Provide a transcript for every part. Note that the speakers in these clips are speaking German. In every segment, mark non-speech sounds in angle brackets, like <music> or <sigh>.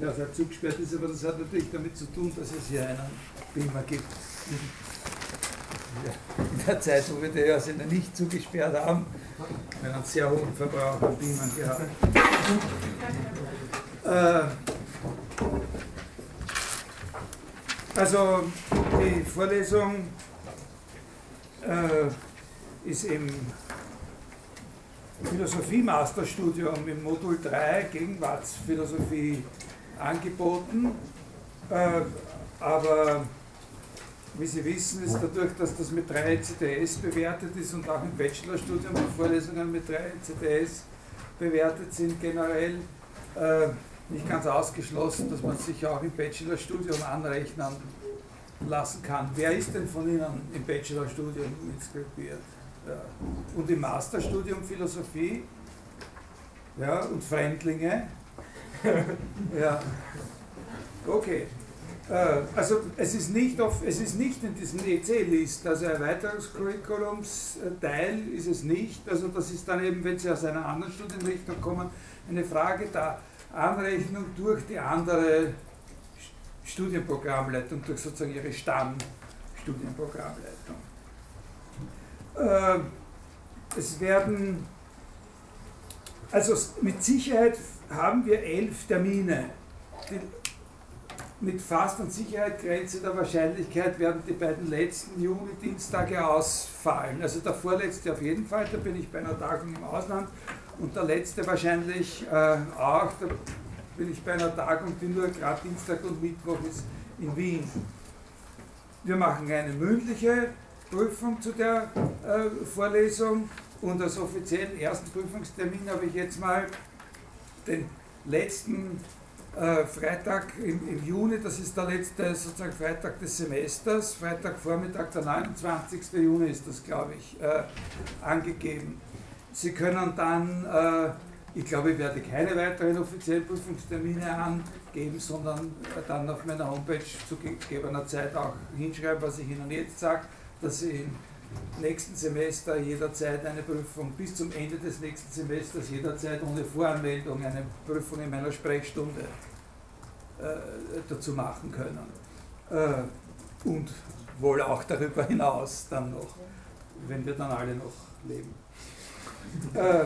derzeit zugesperrt ist, aber das hat natürlich damit zu tun, dass es hier einen Beamer gibt. In der Zeit, wo wir die Hörsinne nicht zugesperrt haben, haben wir einen sehr hohen Verbrauch an Beamern gehabt. Äh, also die Vorlesung äh, ist im Philosophie-Masterstudium im Modul 3 Gegenwartsphilosophie angeboten. Äh, aber wie Sie wissen, ist dadurch, dass das mit 3 CTS bewertet ist und auch im Bachelorstudium die Vorlesungen mit 3 CTS bewertet sind, generell äh, nicht ganz ausgeschlossen, dass man sich auch im Bachelorstudium anrechnen lassen kann. Wer ist denn von Ihnen im Bachelorstudium inskribiert? Ja. Und im Masterstudium Philosophie? Ja, und Fremdlinge? <laughs> ja. Okay. Äh, also es ist, nicht auf, es ist nicht in diesem EC-List, also Erweiterungscurriculums-Teil ist es nicht. Also das ist dann eben, wenn Sie aus einer anderen Studienrichtung kommen, eine Frage der Anrechnung durch die andere Studienprogrammleitung, durch sozusagen Ihre Stammstudienprogrammleitung. Äh, es werden, also mit Sicherheit haben wir elf Termine. Die, mit fast und Sicherheit Grenze der Wahrscheinlichkeit werden die beiden letzten Juni-Dienstage ausfallen. Also der vorletzte auf jeden Fall, da bin ich bei einer Tagung im Ausland und der letzte wahrscheinlich äh, auch, da bin ich bei einer Tagung, die nur gerade Dienstag und Mittwoch ist in Wien. Wir machen eine mündliche Prüfung zu der äh, Vorlesung und als offiziellen ersten Prüfungstermin habe ich jetzt mal den letzten äh, Freitag im, im, Juni, das ist der letzte sozusagen Freitag des Semesters, Freitagvormittag, der 29. Juni ist das, glaube ich, äh, angegeben. Sie können dann, äh, ich glaube, ich werde keine weiteren offiziellen Prüfungstermine angeben, sondern dann auf meiner Homepage zu gegebener Zeit auch hinschreiben, was ich Ihnen jetzt sage, dass Sie im nächsten Semester jederzeit eine Prüfung, bis zum Ende des nächsten Semesters jederzeit ohne Voranmeldung eine Prüfung in meiner Sprechstunde äh, dazu machen können. Äh, und wohl auch darüber hinaus dann noch, wenn wir dann alle noch leben. Äh,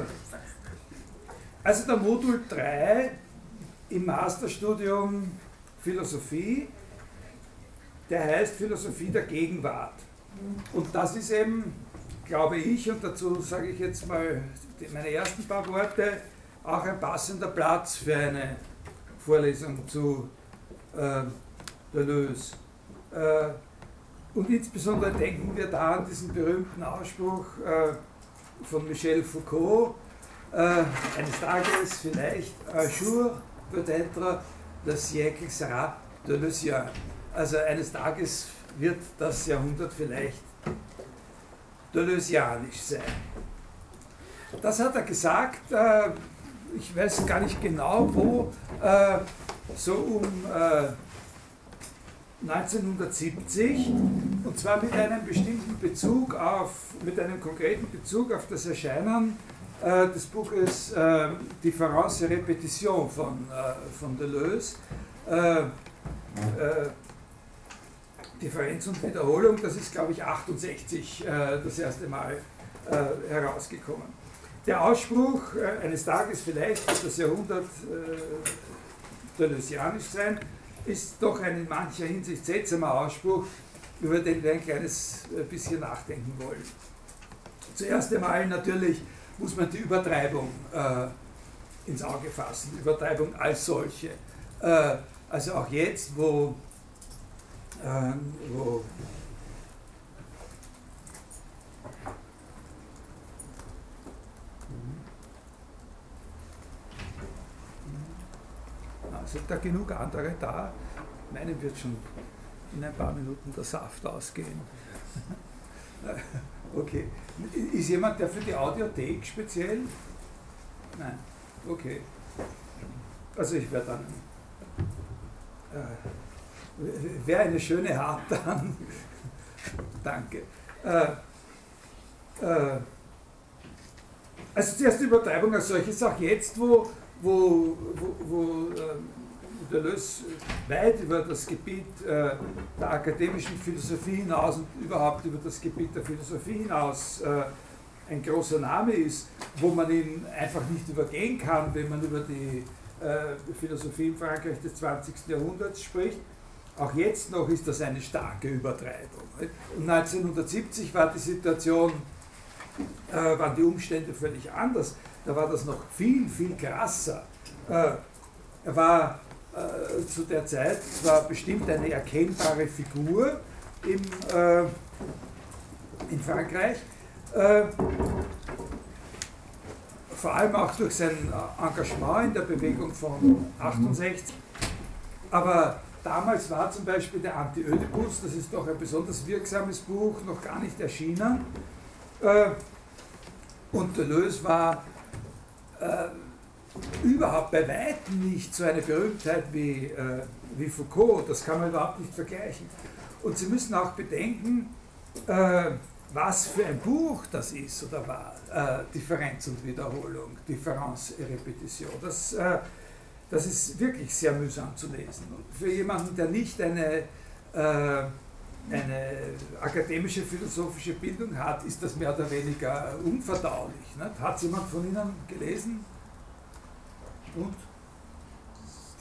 also der Modul 3 im Masterstudium Philosophie, der heißt Philosophie der Gegenwart. Und das ist eben, glaube ich, und dazu sage ich jetzt mal meine ersten paar Worte, auch ein passender Platz für eine Vorlesung zu äh, Deleuze. Äh, und insbesondere denken wir da an diesen berühmten Ausspruch äh, von Michel Foucault, äh, eines Tages vielleicht, un jour peut-être le siècle sera Deleuzeien. Also eines Tages wird das Jahrhundert vielleicht Deleuzianisch sein. Das hat er gesagt, äh, ich weiß gar nicht genau wo, äh, so um 1970 äh, und zwar mit einem bestimmten Bezug auf, mit einem konkreten Bezug auf das Erscheinen des Buches Difference et Repetition von, von Deleuze. Differenz und Wiederholung, das ist glaube ich 68 äh, das erste Mal äh, herausgekommen. Der Ausspruch äh, eines Tages vielleicht wird das Jahrhundert äh, deleuzianisch sein, ist doch ein in mancher Hinsicht seltsamer Ausspruch, über den wir ein kleines äh, bisschen nachdenken wollen. Zuerst einmal natürlich muss man die Übertreibung äh, ins Auge fassen, Übertreibung als solche. Äh, also auch jetzt, wo wo sind da genug andere da? Meinen wird schon in ein paar Minuten der Saft ausgehen. <laughs> okay. Ist jemand der für die Audiothek speziell? Nein. Okay. Also ich werde dann. Äh, wäre eine schöne Art dann. <laughs> Danke. Äh, äh, also zuerst die Übertreibung als solches, auch jetzt, wo, wo, wo, wo äh, Deleuze weit über das Gebiet äh, der akademischen Philosophie hinaus und überhaupt über das Gebiet der Philosophie hinaus äh, ein großer Name ist, wo man ihn einfach nicht übergehen kann, wenn man über die äh, Philosophie in Frankreich des 20. Jahrhunderts spricht. Auch jetzt noch ist das eine starke Übertreibung. Und 1970 war die Situation, äh, waren die Umstände völlig anders. Da war das noch viel, viel krasser. Äh, er war äh, zu der Zeit zwar bestimmt eine erkennbare Figur im, äh, in Frankreich, äh, vor allem auch durch sein Engagement in der Bewegung von 68. Aber damals war zum Beispiel der Anti-Ödipus, das ist doch ein besonders wirksames Buch, noch gar nicht erschienen. Äh, und Deleuze war äh, überhaupt bei weitem nicht so eine Berühmtheit wie, äh, wie Foucault. Das kann man überhaupt nicht vergleichen. Und Sie müssen auch bedenken, äh, was für ein Buch das ist oder war. Äh, Differenz und Wiederholung, Differenz et Repetition. Das, äh, das ist wirklich sehr mühsam zu lesen. Und für jemanden, der nicht eine, äh, eine akademische philosophische Bildung hat, ist das mehr oder weniger unverdaulich. Nicht? Hat jemand von Ihnen gelesen? Und?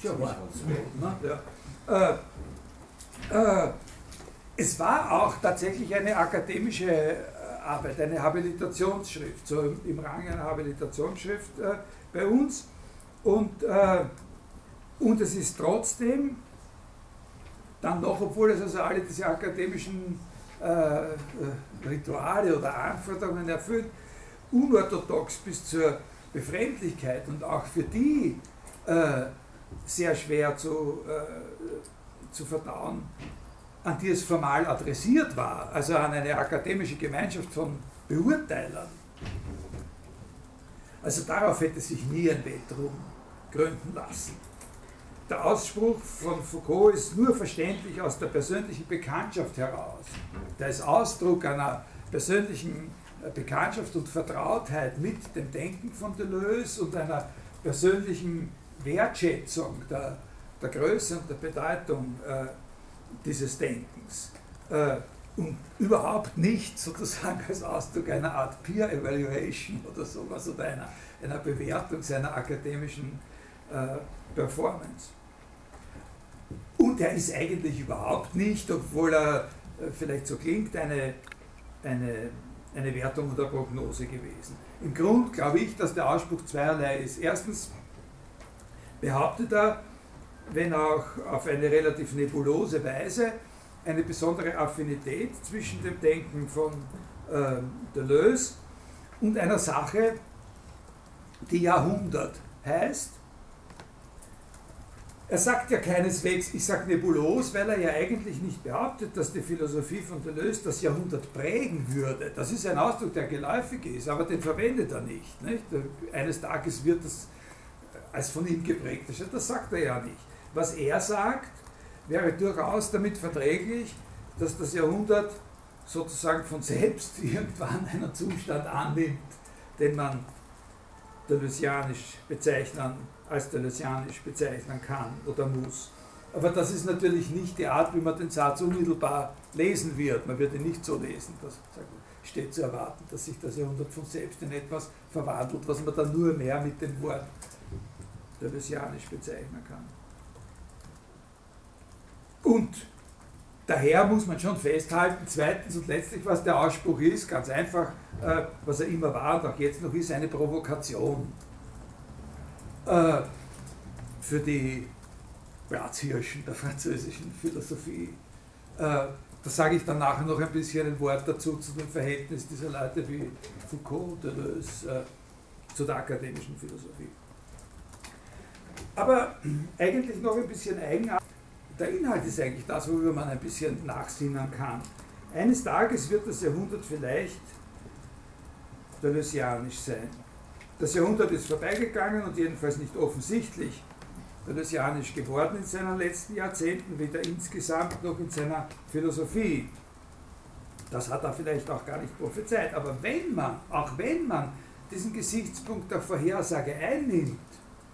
Ja, ne? ja. Äh, äh, es war auch tatsächlich eine akademische äh, Arbeit, eine Habilitationsschrift, so im, im Rang einer Habilitationsschrift äh, bei uns. Und, äh, und es ist trotzdem dann noch, obwohl es also alle diese akademischen äh, äh, Rituale oder Anforderungen erfüllt, unorthodox bis zur Befremdlichkeit und auch für die äh, sehr schwer zu, zu verdauen an die es formal adressiert war, also an eine akademische Gemeinschaft von Beurteilern. Also darauf hätte sich nie ein Weltruhm gründen lassen. Der Ausspruch von Foucault ist nur verständlich aus der persönlichen Bekanntschaft heraus. Der ist Ausdruck einer persönlichen äh, Bekanntschaft und Vertrautheit mit dem Denken von Deleuze und einer persönlichen Wertschätzung der, der Größe und der Bedeutung äh, dieses Denkens äh, und überhaupt nicht sozusagen als Ausdruck einer Art Peer Evaluation oder sowas oder einer, einer Bewertung seiner akademischen äh, Performance. Und er ist eigentlich überhaupt nicht, obwohl er äh, vielleicht so klingt, eine, eine, eine Wertung oder Prognose gewesen. Im Grund glaube ich, dass der Ausspruch zweierlei ist. Erstens behauptet er, wenn auch auf eine relativ nebulose Weise, eine besondere Affinität zwischen dem Denken von äh, Deleuze und einer Sache, die Jahrhundert heißt. Er sagt ja keineswegs, ich sage nebulos, weil er ja eigentlich nicht behauptet, dass die Philosophie von Deleuze das Jahrhundert prägen würde. Das ist ein Ausdruck, der geläufig ist, aber den verwendet er nicht. nicht? Eines Tages wird das als von ihm geprägt. Das sagt er ja nicht. Was er sagt, wäre durchaus damit verträglich, dass das Jahrhundert sozusagen von selbst <laughs> irgendwann einen Zustand annimmt, den man deleuzianisch bezeichnen, als deleuzianisch bezeichnen kann oder muss. Aber das ist natürlich nicht die Art, wie man den Satz unmittelbar lesen wird. Man wird ihn nicht so lesen. Das steht zu erwarten, dass sich das Jahrhundert von selbst in etwas verwandelt, was man dann nur mehr mit dem Wort deleuzianisch bezeichnen kann. Und daher muss man schon festhalten, zweitens und letztlich, was der Ausspruch ist, ganz einfach, äh, was er immer war und auch jetzt noch ist, eine Provokation äh, für die Platzhirschen der französischen Philosophie. Äh, da sage ich dann nachher noch ein bisschen ein Wort dazu, zu dem Verhältnis dieser Leute wie Foucault, Deleuze äh, zu der akademischen Philosophie. Aber eigentlich noch ein bisschen eigenartig der Inhalt ist eigentlich das, worüber man ein bisschen nachsinnen kann. Eines Tages wird das Jahrhundert vielleicht deleuzianisch sein. Das Jahrhundert ist vorbeigegangen und jedenfalls nicht offensichtlich deleuzianisch geworden in seinen letzten Jahrzehnten, weder insgesamt noch in seiner Philosophie. Das hat er vielleicht auch gar nicht prophezeit. Aber wenn man, auch wenn man diesen Gesichtspunkt der Vorhersage einnimmt,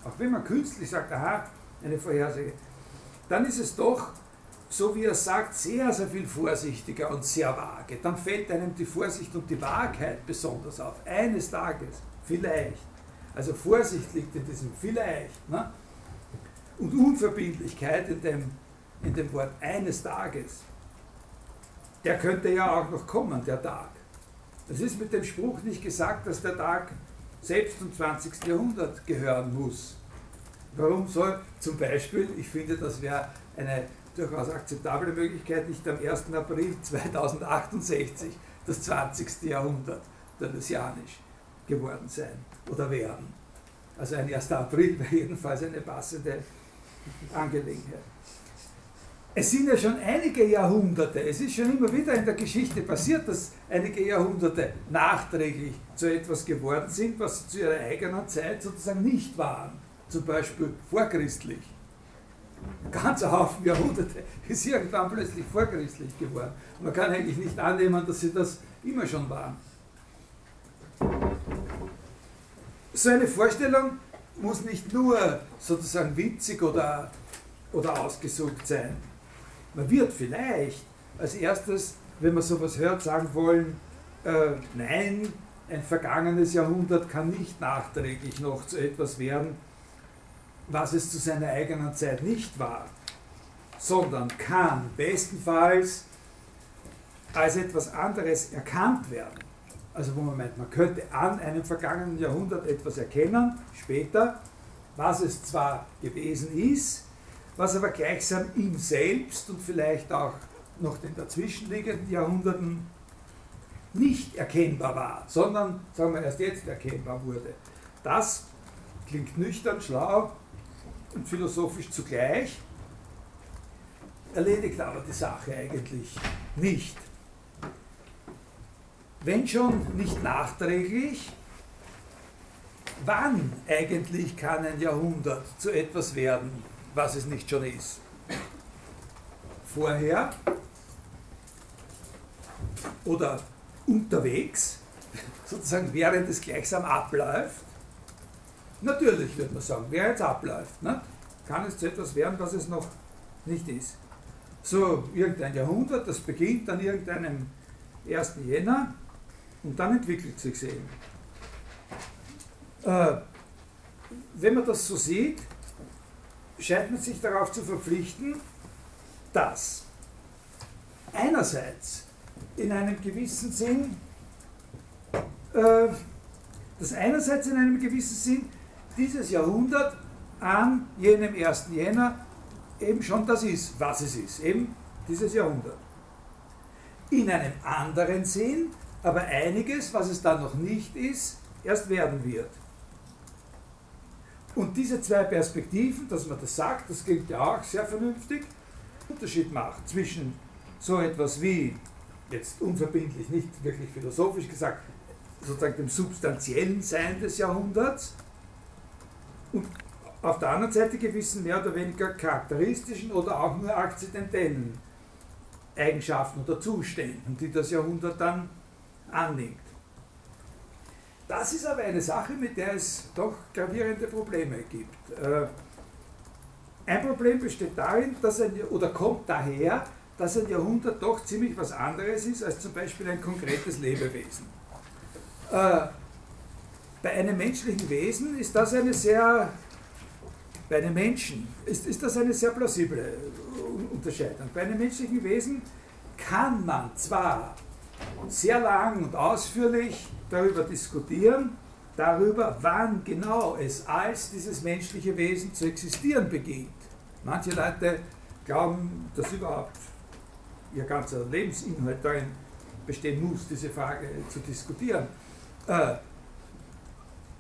auch wenn man künstlich sagt, aha, eine Vorhersage, dann ist es doch, so wie er sagt, sehr, sehr viel vorsichtiger und sehr vage. Dann fällt einem die Vorsicht und die Wahrheit besonders auf. Eines Tages, vielleicht. Also Vorsicht liegt in diesem vielleicht. Ne? Und Unverbindlichkeit in dem, in dem Wort eines Tages. Der könnte ja auch noch kommen, der Tag. Es ist mit dem Spruch nicht gesagt, dass der Tag selbst zum 20. Jahrhundert gehören muss. Warum soll zum Beispiel, ich finde, das wäre eine durchaus akzeptable Möglichkeit, nicht am 1. April 2068 das 20. Jahrhundert Thalessianisch geworden sein oder werden. Also ein 1. April wäre <laughs> jedenfalls eine passende Angelegenheit. Es sind ja schon einige Jahrhunderte, es ist schon immer wieder in der Geschichte passiert, dass einige Jahrhunderte nachträglich zu etwas geworden sind, was sie zu ihrer eigenen Zeit sozusagen nicht waren. Zum Beispiel vorchristlich. Ein ganzer Haufen Jahrhunderte <laughs> ist irgendwann plötzlich vorchristlich geworden. Man kann eigentlich nicht annehmen, dass sie das immer schon waren. So eine Vorstellung muss nicht nur sozusagen witzig oder, oder ausgesucht sein. Man wird vielleicht als erstes, wenn man sowas hört, sagen wollen, äh, nein, ein vergangenes Jahrhundert kann nicht nachträglich noch zu etwas werden, was es zu seiner eigenen Zeit nicht war, sondern kann bestenfalls als etwas anderes erkannt werden. Also wo man meint, man könnte an einem vergangenen Jahrhundert etwas erkennen, später, was es zwar gewesen ist, was aber gleichsam ihm selbst und vielleicht auch noch den dazwischenliegenden Jahrhunderten nicht erkennbar war, sondern, sagen wir, erst jetzt erkennbar wurde. Das klingt nüchtern, schlau und philosophisch zugleich, erledigt aber die Sache eigentlich nicht. Wenn schon nicht nachträglich, wann eigentlich kann ein Jahrhundert zu etwas werden, was es nicht schon ist? Vorher oder unterwegs, sozusagen während es gleichsam abläuft? Natürlich würde man sagen, wer jetzt abläuft, ne? kann es zu etwas werden, was es noch nicht ist. So, irgendein Jahrhundert, das beginnt an irgendeinem 1. Jänner und dann entwickelt sich eben. Äh, wenn man das so sieht, scheint man sich darauf zu verpflichten, dass einerseits in einem gewissen Sinn, äh, dass einerseits in einem gewissen Sinn dieses Jahrhundert an jenem 1. Jänner eben schon das ist, was es ist, eben dieses Jahrhundert. In einem anderen Sinn aber einiges, was es dann noch nicht ist, erst werden wird. Und diese zwei Perspektiven, dass man das sagt, das klingt ja auch sehr vernünftig, Unterschied macht zwischen so etwas wie, jetzt unverbindlich, nicht wirklich philosophisch gesagt, sozusagen dem substanziellen Sein des Jahrhunderts und auf der anderen Seite gewissen mehr oder weniger charakteristischen oder auch nur akzidentellen Eigenschaften oder Zuständen, die das Jahrhundert dann annimmt. Das ist aber eine Sache, mit der es doch gravierende Probleme gibt. Äh, ein Problem besteht darin, dass ein, oder kommt daher, dass ein Jahrhundert doch ziemlich was anderes ist als zum Beispiel ein konkretes Lebewesen. Äh, bei einem menschlichen Wesen ist das eine sehr, bei einem Menschen ist, ist das eine sehr plausible Unterscheidung. Bei einem menschlichen Wesen kann man zwar sehr lang und ausführlich darüber diskutieren, darüber, wann genau es als dieses menschliche Wesen zu existieren beginnt. Manche Leute glauben, dass überhaupt ihr ganzer Lebensinhalt darin bestehen muss, diese Frage zu diskutieren. Äh,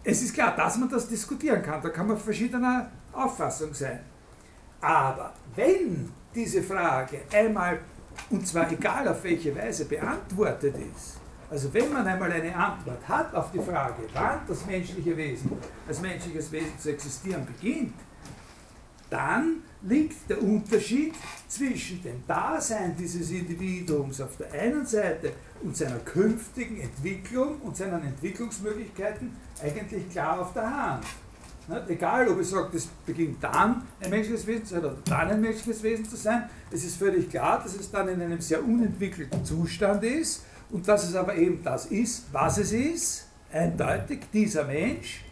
es ist klar, dass man das diskutieren kann, da kann man verschiedener Auffassung sein. Aber wenn diese Frage einmal und zwar egal auf welche Weise beantwortet ist. Also wenn man einmal eine Antwort hat auf die Frage, wann das menschliche Wesen als menschliches Wesen zu existieren beginnt, dann liegt der Unterschied zwischen dem Dasein dieses Individuums auf der einen Seite und seiner künftigen Entwicklung und seinen Entwicklungsmöglichkeiten eigentlich klar auf der Hand. Ne? Egal, ob ich sage, das beginnt dann ein menschliches Wesen zu sein oder dann ein menschliches Wesen zu sein, es ist völlig klar, dass es dann in einem sehr unentwickelten Zustand ist und dass es aber eben das ist, was es ist, eindeutig, dieser Mensch,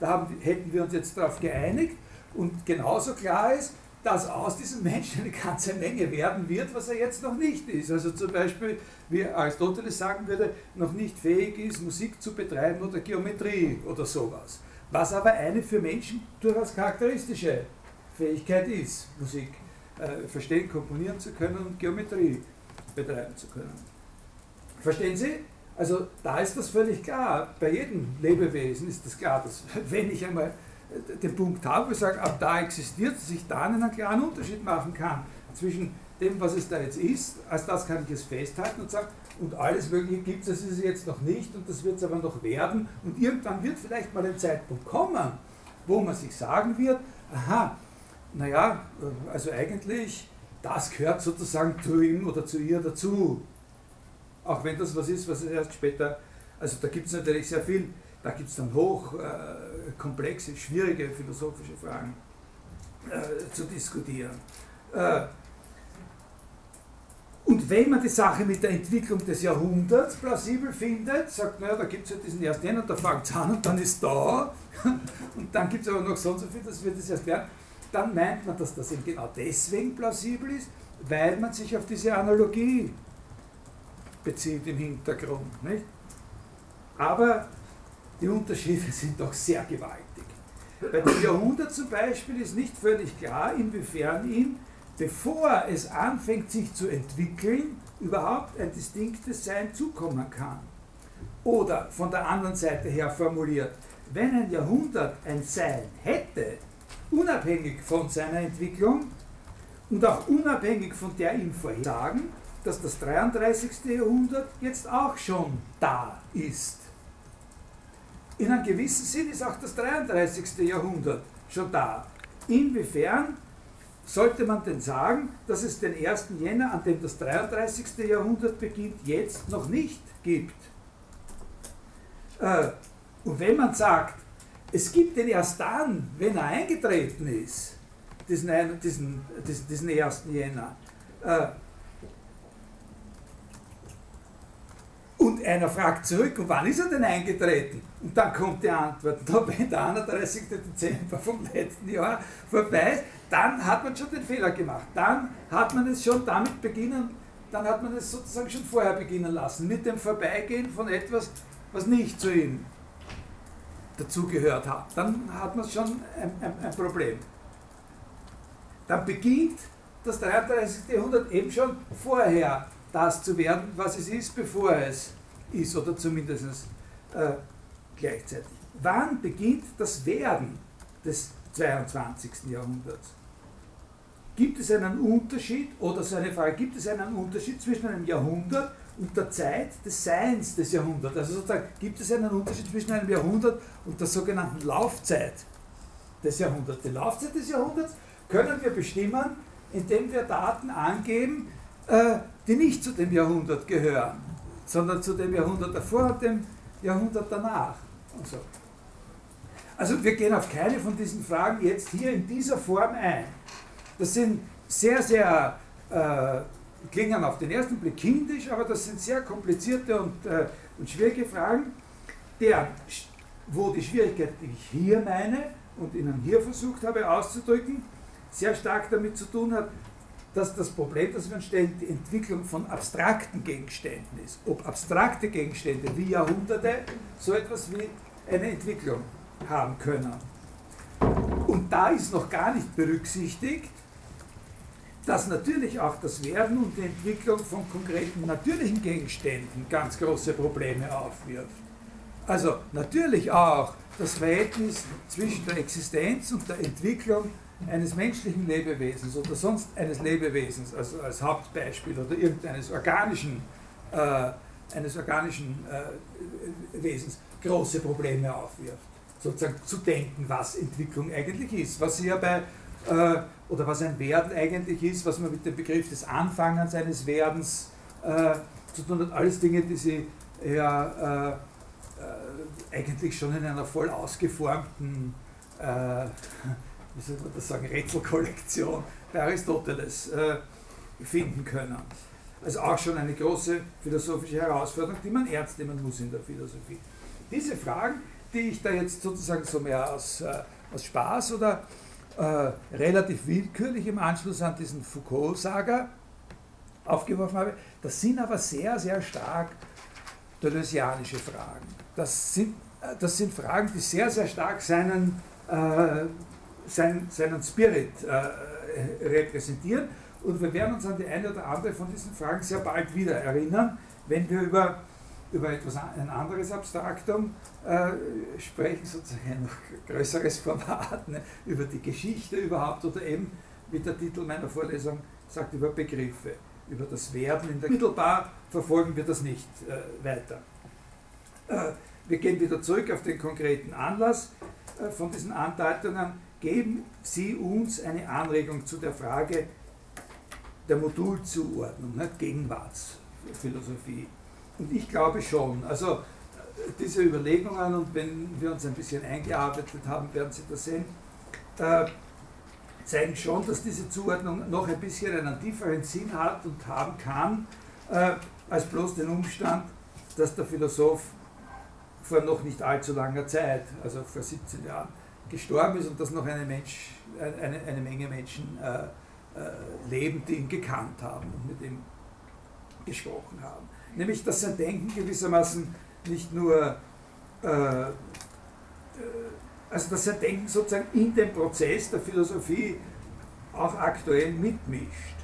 da haben, hätten wir uns jetzt darauf geeinigt und genauso klar ist, dass aus diesem Menschen eine ganze Menge werden wird, was er jetzt noch nicht ist. Also zum Beispiel, wie Aristoteles sagen würde, noch nicht fähig ist, Musik zu betreiben oder Geometrie oder sowas. Was aber eine für Menschen durchaus charakteristische Fähigkeit ist, Musik äh, verstehen, komponieren zu können und Geometrie betreiben zu können. Verstehen Sie? Also da ist das völlig klar. Bei jedem Lebewesen ist das klar, dass <laughs> wenn ich einmal den Punkt habe, wo ich sage, ab da existiert, dass ich da einen klaren Unterschied machen kann zwischen dem, was es da jetzt ist, als das kann ich es festhalten und sagen, und alles Mögliche gibt es, das ist es jetzt noch nicht und das wird es aber noch werden und irgendwann wird vielleicht mal ein Zeitpunkt kommen, wo man sich sagen wird, aha, naja, also eigentlich, das gehört sozusagen zu ihm oder zu ihr dazu. Auch wenn das was ist, was erst später, also da gibt es natürlich sehr viel, da gibt es dann hoch äh, schwierige philosophische Fragen äh, zu diskutieren. Äh, und wenn man die Sache mit der Entwicklung des Jahrhunderts plausibel findet, sagt man, ja, da gibt es ja diesen ersten und da fängt es an und dann ist da <laughs> und dann gibt es aber noch so und so viel, das wird es erst werden, dann meint man, dass das eben genau deswegen plausibel ist, weil man sich auf diese Analogie bezieht im Hintergrund. Nicht? Aber die Unterschiede <laughs> sind doch sehr gewaltig. Bei dem Jahrhundert zum Beispiel ist nicht völlig klar, inwiefern ihm bevor es anfängt sich zu entwickeln, überhaupt ein distinktes Sein zukommen kann. Oder von der anderen Seite her formuliert, wenn ein Jahrhundert ein Sein hätte, unabhängig von seiner Entwicklung und auch unabhängig von der ihm Vorhersagen, dass das 33. Jahrhundert jetzt auch schon da ist. In einem gewissen Sinn ist auch das 33. Jahrhundert schon da. Inwiefern sollte man denn sagen, dass es den 1. Jänner, an dem das 33. Jahrhundert beginnt, jetzt noch nicht gibt? Äh, und wenn man sagt, es gibt den erst dann, wenn er eingetreten ist, diesen, diesen, diesen, diesen 1. Jänner, äh, Und einer fragt zurück, und wann ist er denn eingetreten? Und dann kommt die Antwort, <laughs> da wenn der 31. Dezember vom letzten Jahr vorbei ist, dann hat man schon den Fehler gemacht. Dann hat man es schon damit beginnen, dann hat man es sozusagen schon vorher beginnen lassen, mit dem Vorbeigehen von etwas, was nicht zu ihm dazugehört hat. Dann hat man schon ein, ein, ein Problem. Dann beginnt das 33. Jahrhundert eben schon vorher das zu werden, was es ist, bevor es ist, oder zumindest äh, gleichzeitig. Wann beginnt das Werden des 22. Jahrhunderts? Gibt es einen Unterschied, oder so eine Frage, gibt es einen Unterschied zwischen einem Jahrhundert und der Zeit des Seins des Jahrhunderts? Also sozusagen, gibt es einen Unterschied zwischen einem Jahrhundert und der sogenannten Laufzeit des Jahrhunderts? Die Laufzeit des Jahrhunderts können wir bestimmen, indem wir Daten angeben, äh, die nicht zu dem Jahrhundert gehören, sondern zu dem Jahrhundert davor und dem Jahrhundert danach. So. Also wir gehen auf keine von diesen Fragen jetzt hier in dieser Form ein. Das sind sehr, sehr, äh, klingen auf den ersten Blick kindisch, aber das sind sehr komplizierte und, äh, und schwierige Fragen, deren, wo die Schwierigkeit, die ich hier meine und Ihnen hier versucht habe auszudrücken, sehr stark damit zu tun hat, dass das Problem, das wir uns stellen, die Entwicklung von abstrakten Gegenständen ist. Ob abstrakte Gegenstände wie Jahrhunderte so etwas wie eine Entwicklung haben können. Und da ist noch gar nicht berücksichtigt, dass natürlich auch das Werden und die Entwicklung von konkreten natürlichen Gegenständen ganz große Probleme aufwirft. Also natürlich auch das Verhältnis zwischen der Existenz und der Entwicklung eines menschlichen Lebewesens oder sonst eines Lebewesens, also als Hauptbeispiel oder irgendeines organischen, äh, eines organischen äh, Wesens große Probleme aufwirft. Sozusagen zu denken, was Entwicklung eigentlich ist, was sie ja bei, äh, oder was ein Werden eigentlich ist, was man mit dem Begriff des Anfangens eines Werdens äh, zu tun hat, alles Dinge, die sie ja äh, äh, eigentlich schon in einer voll ausgeformten äh, wie soll man das sagen, Rätselkollektion bei Aristoteles äh, finden können. Also auch schon eine große philosophische Herausforderung, die man ernst nehmen muss in der Philosophie. Diese Fragen, die ich da jetzt sozusagen so mehr aus, äh, aus Spaß oder äh, relativ willkürlich im Anschluss an diesen Foucault-Saga aufgeworfen habe, das sind aber sehr, sehr stark deleuzianische Fragen. Das sind, äh, das sind Fragen, die sehr, sehr stark seinen, äh, seinen, seinen Spirit äh, repräsentieren. Und wir werden uns an die eine oder andere von diesen Fragen sehr bald wieder erinnern, wenn wir über, über etwas ein anderes Abstraktum äh, sprechen, sozusagen ein noch größeres Format, ne, über die Geschichte überhaupt oder eben, wie der Titel meiner Vorlesung sagt, über Begriffe, über das Werden. In der Mittelbar verfolgen wir das nicht äh, weiter. Äh, wir gehen wieder zurück auf den konkreten Anlass äh, von diesen Andeutungen. Geben Sie uns eine Anregung zu der Frage der Modulzuordnung, nicht? Gegenwartsphilosophie. Und ich glaube schon, also diese Überlegungen und wenn wir uns ein bisschen eingearbeitet haben, werden Sie das sehen, äh, zeigen schon, dass diese Zuordnung noch ein bisschen einen tieferen Sinn hat und haben kann, äh, als bloß den Umstand, dass der Philosoph vor noch nicht allzu langer Zeit, also vor 17 Jahren, gestorben ist und dass noch eine, Mensch, eine, eine Menge Menschen äh, äh, leben, die ihn gekannt haben und mit ihm gesprochen haben. Nämlich, dass sein Denken gewissermaßen nicht nur, äh, äh, also dass sein Denken sozusagen in dem Prozess der Philosophie auch aktuell mitmischt.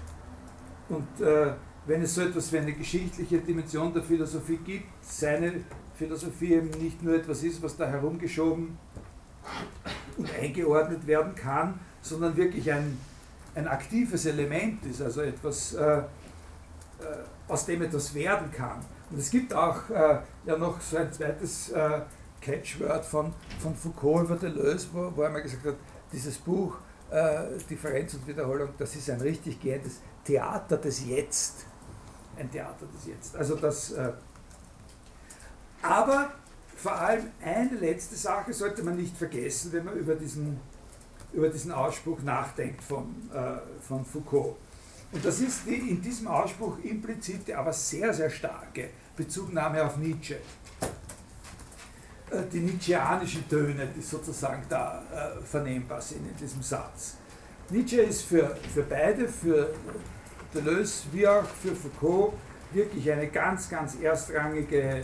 Und äh, wenn es so etwas wie eine geschichtliche Dimension der Philosophie gibt, seine Philosophie eben nicht nur etwas ist, was da herumgeschoben und eingeordnet werden kann, sondern wirklich ein, ein aktives Element ist, also etwas, äh, äh, aus dem etwas werden kann. Und es gibt auch äh, ja noch so ein zweites äh, Catchword von, von Foucault über Deleuze, wo, wo er mal gesagt hat, dieses Buch äh, Differenz und Wiederholung, das ist ein richtig gehendes Theater des Jetzt. Ein Theater des Jetzt. Also das, äh, aber vor allem eine letzte Sache sollte man nicht vergessen, wenn man über diesen, über diesen Ausspruch nachdenkt von, äh, von Foucault. Und das ist die in diesem Ausspruch implizite, aber sehr, sehr starke Bezugnahme auf Nietzsche. Äh, die nietzscheanischen Töne, die sozusagen da äh, vernehmbar sind in diesem Satz. Nietzsche ist für, für beide, für Deleuze wie auch für Foucault, wirklich eine ganz, ganz erstrangige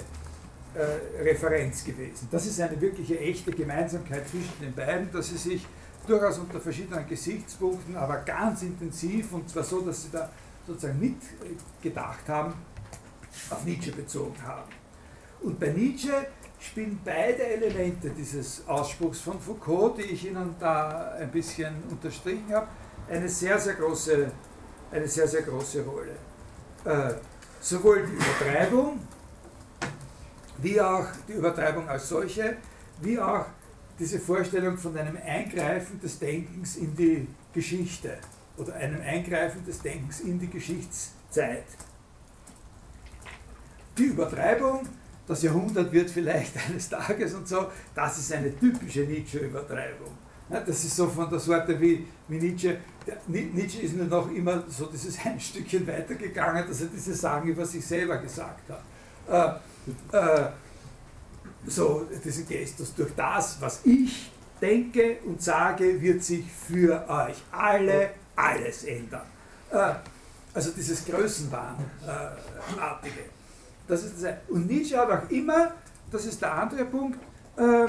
äh, Referenz gewesen. Das ist eine wirkliche echte Gemeinsamkeit zwischen den beiden, dass sie sich durchaus unter verschiedenen Gesichtspunkten, aber ganz intensiv und zwar so, dass sie da sozusagen mitgedacht haben, auf Nietzsche bezogen haben. Und bei Nietzsche spielen beide Elemente dieses Ausspruchs von Foucault, die ich Ihnen da ein bisschen unterstrichen habe, eine sehr, sehr große, eine sehr, sehr große Rolle. Äh, sowohl die Übertreibung, wie auch die Übertreibung als solche, wie auch diese Vorstellung von einem Eingreifen des Denkens in die Geschichte oder einem Eingreifen des Denkens in die Geschichtszeit. Die Übertreibung, das Jahrhundert wird vielleicht <laughs> eines Tages und so, das ist eine typische Nietzsche-Übertreibung. Das ist so von der Sorte wie, wie Nietzsche. Nietzsche ist nur noch immer so dieses <laughs> ein Stückchen weitergegangen, dass er diese Sagen über sich selber gesagt hat. Äh, äh, so diesen Gestus, durch das, was ich denke und sage, wird sich für euch alle alles ändern. Äh, also dieses Größenwahnartige. Das ist das und Nietzsche hat auch immer, das ist der andere Punkt, äh,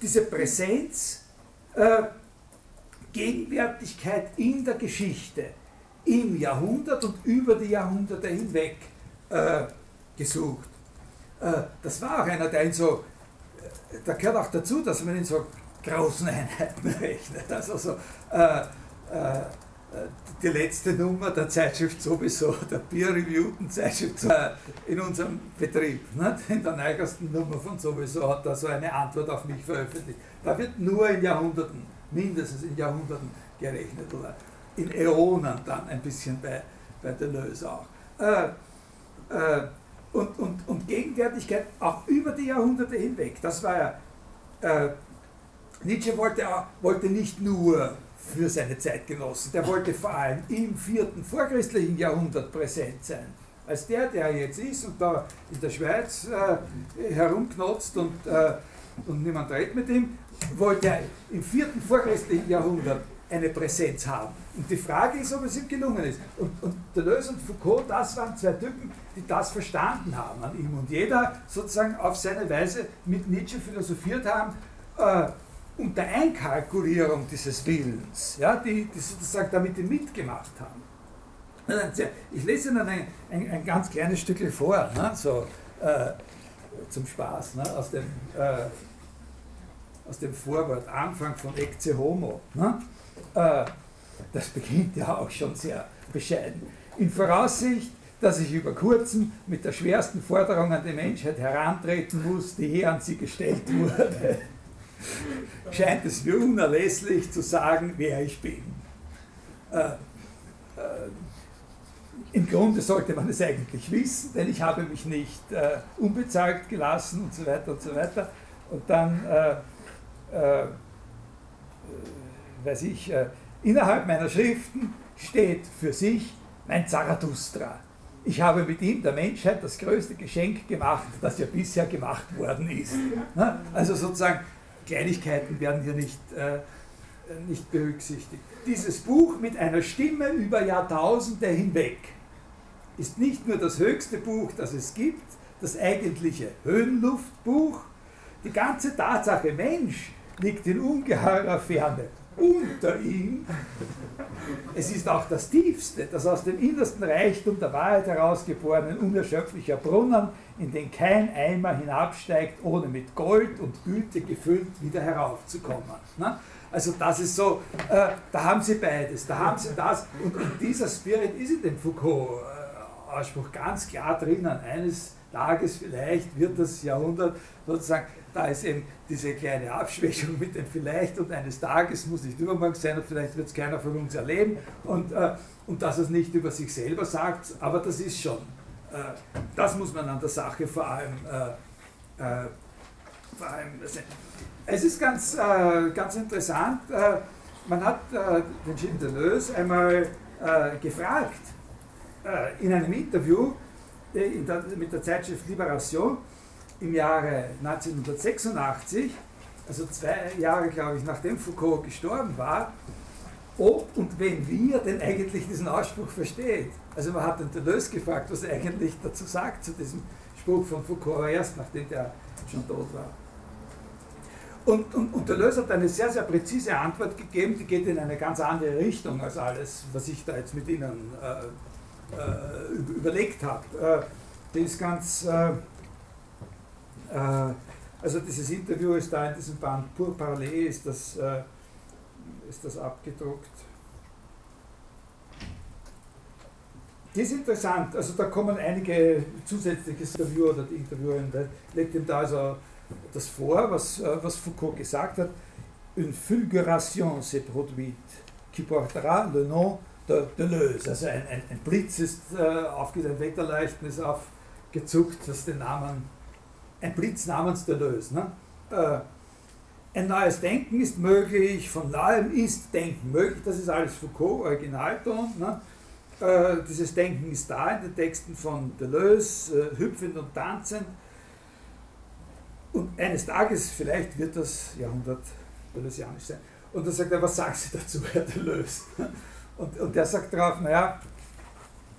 diese Präsenz, äh, Gegenwärtigkeit in der Geschichte, im Jahrhundert und über die Jahrhunderte hinweg gesucht. Äh, das war auch einer, der in so, äh, da gehört auch dazu, dass man in so großen Einheiten <laughs> rechnet. Also so, äh, äh, die letzte Nummer der Zeitschrift sowieso, der peer-reviewten Zeitschrift äh, in unserem Betrieb, nicht? in der neuesten Nummer von sowieso hat er so eine Antwort auf mich veröffentlicht. Da wird nur in Jahrhunderten, mindestens in Jahrhunderten gerechnet oder in Äonen dann ein bisschen bei, bei Deleuze auch. Äh, äh, und, und, und Gegenwärtigkeit auch über die Jahrhunderte hinweg. Das war ja äh, Nietzsche wollte, wollte nicht nur für seine Zeitgenossen, der wollte vor allem im vierten vorchristlichen Jahrhundert präsent sein. Als der, der jetzt ist und da in der Schweiz äh, herumknotzt und, äh, und niemand redet mit ihm, wollte er im vierten vorchristlichen Jahrhundert eine Präsenz haben. Und die Frage ist, ob es ihm gelungen ist. Und, und Deleuze und Foucault, das waren zwei Typen, die das verstanden haben an ihm. Und jeder sozusagen auf seine Weise mit Nietzsche philosophiert haben, äh, unter Einkalkulierung dieses Willens, ja, die, die sozusagen damit mitgemacht haben. Ich lese Ihnen ein, ein, ein ganz kleines Stückchen vor, ne, so äh, zum Spaß, ne, aus, dem, äh, aus dem Vorwort, Anfang von Ecce Homo. Ne. Äh, das beginnt ja auch schon sehr bescheiden. In Voraussicht, dass ich über kurzem mit der schwersten Forderung an die Menschheit herantreten muss, die hier an sie gestellt wurde, <laughs> scheint es mir unerlässlich zu sagen, wer ich bin. Äh, äh, Im Grunde sollte man es eigentlich wissen, denn ich habe mich nicht äh, unbezahlt gelassen und so weiter und so weiter. Und dann, äh, äh, weiß ich, äh, innerhalb meiner Schriften steht für sich mein Zarathustra. Ich habe mit ihm der Menschheit das größte Geschenk gemacht, das ja bisher gemacht worden ist. Ne? Also sozusagen Kleinigkeiten werden hier nicht, äh, nicht berücksichtigt. Dieses Buch mit einer Stimme über Jahrtausende hinweg ist nicht nur das höchste Buch, das es gibt, das eigentliche Höhenluftbuch. Die ganze Tatsache Mensch liegt in ungeheurer Ferne unter ihm. Es ist auch das tiefste, das aus dem innersten Reichtum der Wahrheit herausgeborenen unerschöpflicher Brunnen, in den kein Eimer hinabsteigt, ohne mit Gold und Güte gefüllt wieder heraufzukommen. Ne? Also das ist so, äh, da haben sie beides, da haben sie das und, und dieser Spirit ist in dem Foucault-Ausspruch äh, ganz klar drinnen. Eines Tages vielleicht wird das Jahrhundert sozusagen da ist eben diese kleine Abschwächung mit dem vielleicht und eines Tages muss nicht übermorgen sein und vielleicht wird es keiner von uns erleben und, äh, und dass es nicht über sich selber sagt, aber das ist schon, äh, das muss man an der Sache vor allem, äh, äh vor allem. Es ist ganz, äh, ganz interessant, äh, man hat den Gilles Deleuze einmal gefragt, in einem Interview der, mit der Zeitschrift Liberation, im Jahre 1986, also zwei Jahre, glaube ich, nachdem Foucault gestorben war, ob und wenn wir denn eigentlich diesen Ausspruch versteht. Also man hat den Deleuze gefragt, was er eigentlich dazu sagt, zu diesem Spruch von Foucault, erst nachdem der schon tot war. Und, und, und Deleuze hat eine sehr, sehr präzise Antwort gegeben, die geht in eine ganz andere Richtung als alles, was ich da jetzt mit Ihnen äh, äh, überlegt habe. Äh, die ist ganz äh, also dieses Interview ist da in diesem Band Pur Parler, ist das, äh, ist das abgedruckt. Das ist interessant, also da kommen einige zusätzliche Interviewer oder die Interviewerin legt ihm da also das vor, was, äh, was Foucault gesagt hat. Une fulguration s'est produite qui portera le nom de Deleuze. Also ein, ein, ein Blitz ist äh, aufgegangen, ein Wetterleuchten ist aufgezuckt, das den Namen ein Blitz namens Deleuze. Ne? Äh, ein neues Denken ist möglich, von neuem ist Denken möglich, das ist alles Foucault, Originalton. Ne? Äh, dieses Denken ist da in den Texten von Deleuze, äh, hüpfend und tanzend. Und eines Tages, vielleicht wird das Jahrhundert deleuzianisch sein. Und dann sagt er, was sagen Sie dazu, <laughs> Herr Deleuze? Und, und der sagt darauf, naja,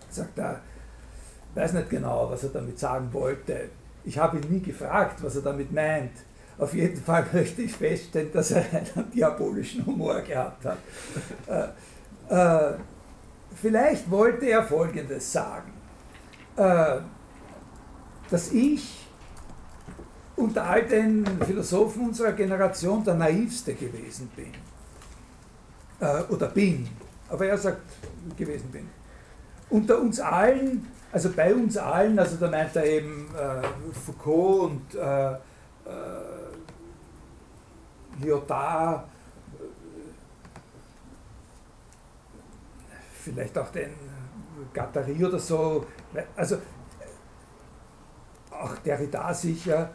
sagt er, weiß nicht genau, was er damit sagen wollte. Ich habe ihn nie gefragt, was er damit meint. Auf jeden Fall möchte ich feststellen, dass er einen diabolischen Humor gehabt hat. Äh, äh, vielleicht wollte er Folgendes sagen, äh, dass ich unter all den Philosophen unserer Generation der naivste gewesen bin. Äh, oder bin. Aber er sagt, gewesen bin. Unter uns allen also bei uns allen, also da meint er eben äh, Foucault und äh, äh, Lyotard, vielleicht auch den Gattari oder so, also auch Derrida sicher.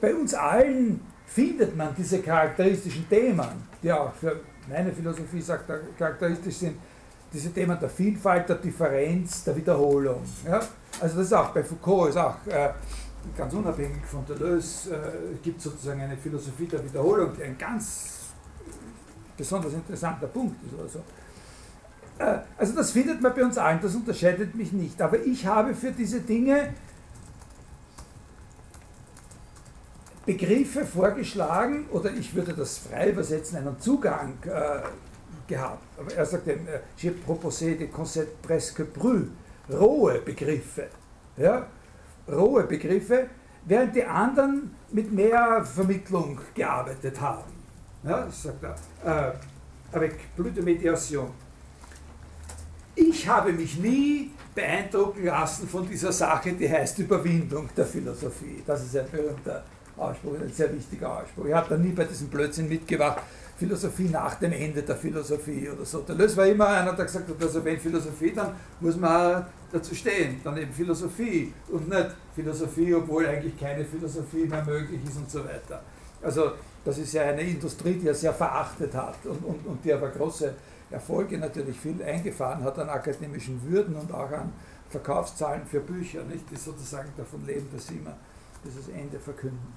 Bei uns allen findet man diese charakteristischen Themen, die auch für meine Philosophie sagt, charakteristisch sind, diese Themen der Vielfalt, der Differenz, der Wiederholung. Ja? Also das ist auch bei Foucault, ist auch äh, ganz unabhängig von Deleuze, äh, gibt sozusagen eine Philosophie der Wiederholung, die ein ganz besonders interessanter Punkt ist oder. Äh, also das findet man bei uns allen, das unterscheidet mich nicht. Aber ich habe für diese Dinge Begriffe vorgeschlagen, oder ich würde das frei übersetzen, einen Zugang äh, gehabt. Aber er sagt, äh, j'ai proposé des concepts presque brus, rohe Begriffe. Ja? Rohe Begriffe, während die anderen mit mehr Vermittlung gearbeitet haben. Ja, sagt er. Äh, avec plus de médiation. Ich habe mich nie beeindrucken lassen von dieser Sache, die heißt Überwindung der Philosophie. Das ist ein berühmter Ausspruch, ein sehr wichtiger Ausspruch. Ich habe da nie bei diesem Blödsinn mitgewacht, Philosophie nach dem Ende der Philosophie oder so. Der Lös war immer einer, der gesagt hat, also wenn Philosophie, dann muss man dazu stehen, dann eben Philosophie und nicht Philosophie, obwohl eigentlich keine Philosophie mehr möglich ist und so weiter. Also das ist ja eine Industrie, die er sehr verachtet hat und, und, und die aber große Erfolge natürlich viel eingefahren hat an akademischen Würden und auch an Verkaufszahlen für Bücher, nicht, die sozusagen davon leben, dass sie immer dieses Ende verkünden.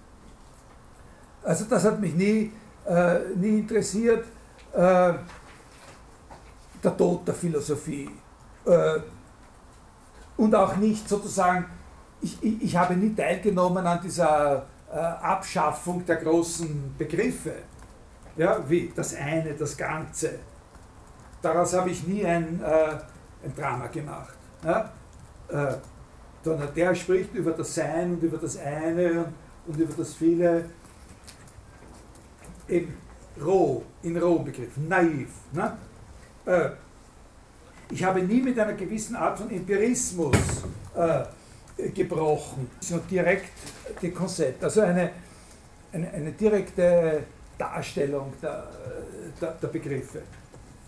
Also das hat mich nie, äh, nie interessiert, äh, der Tod der Philosophie. Äh, und auch nicht sozusagen, ich, ich, ich, habe nie teilgenommen an dieser äh, Abschaffung der großen Begriffe, ja, wie das eine, das Ganze. Daraus habe ich nie ein, äh, ein Drama gemacht. Ja? Äh, sondern der spricht über das Sein und über das eine und über das Viele eben roh, in rohen Begriffen, naiv. Ne? Äh, ich habe nie mit einer gewissen Art von Empirismus äh, gebrochen, sondern direkt die Konzept, also eine, eine, eine direkte Darstellung der, der, der Begriffe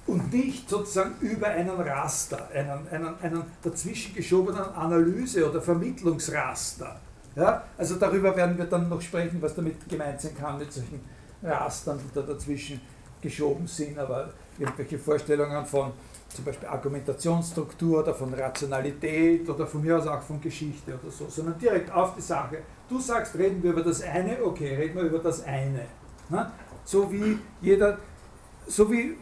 und nicht sozusagen über einen Raster, einen, einen, einen dazwischen geschobenen Analyse- oder Vermittlungsraster. Ja? Also darüber werden wir dann noch sprechen, was damit gemeint sein kann mit solchen Rastern, da dazwischen geschoben sind, aber irgendwelche Vorstellungen von zum Beispiel Argumentationsstruktur oder von Rationalität oder von mir aus auch von Geschichte oder so, sondern direkt auf die Sache. Du sagst, reden wir über das eine, okay, reden wir über das eine. Na? So wie jeder, so wie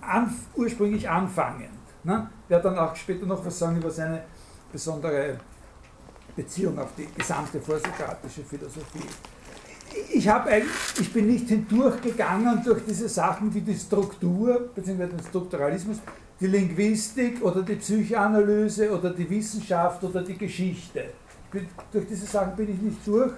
an, ursprünglich anfangend. Ne? Werde dann auch später noch was sagen über seine besondere Beziehung auf die gesamte vorsokratische Philosophie. Ich, ein, ich bin nicht hindurchgegangen durch diese Sachen wie die Struktur bzw. den Strukturalismus, die Linguistik oder die Psychoanalyse oder die Wissenschaft oder die Geschichte. Bin, durch diese Sachen bin ich nicht durch,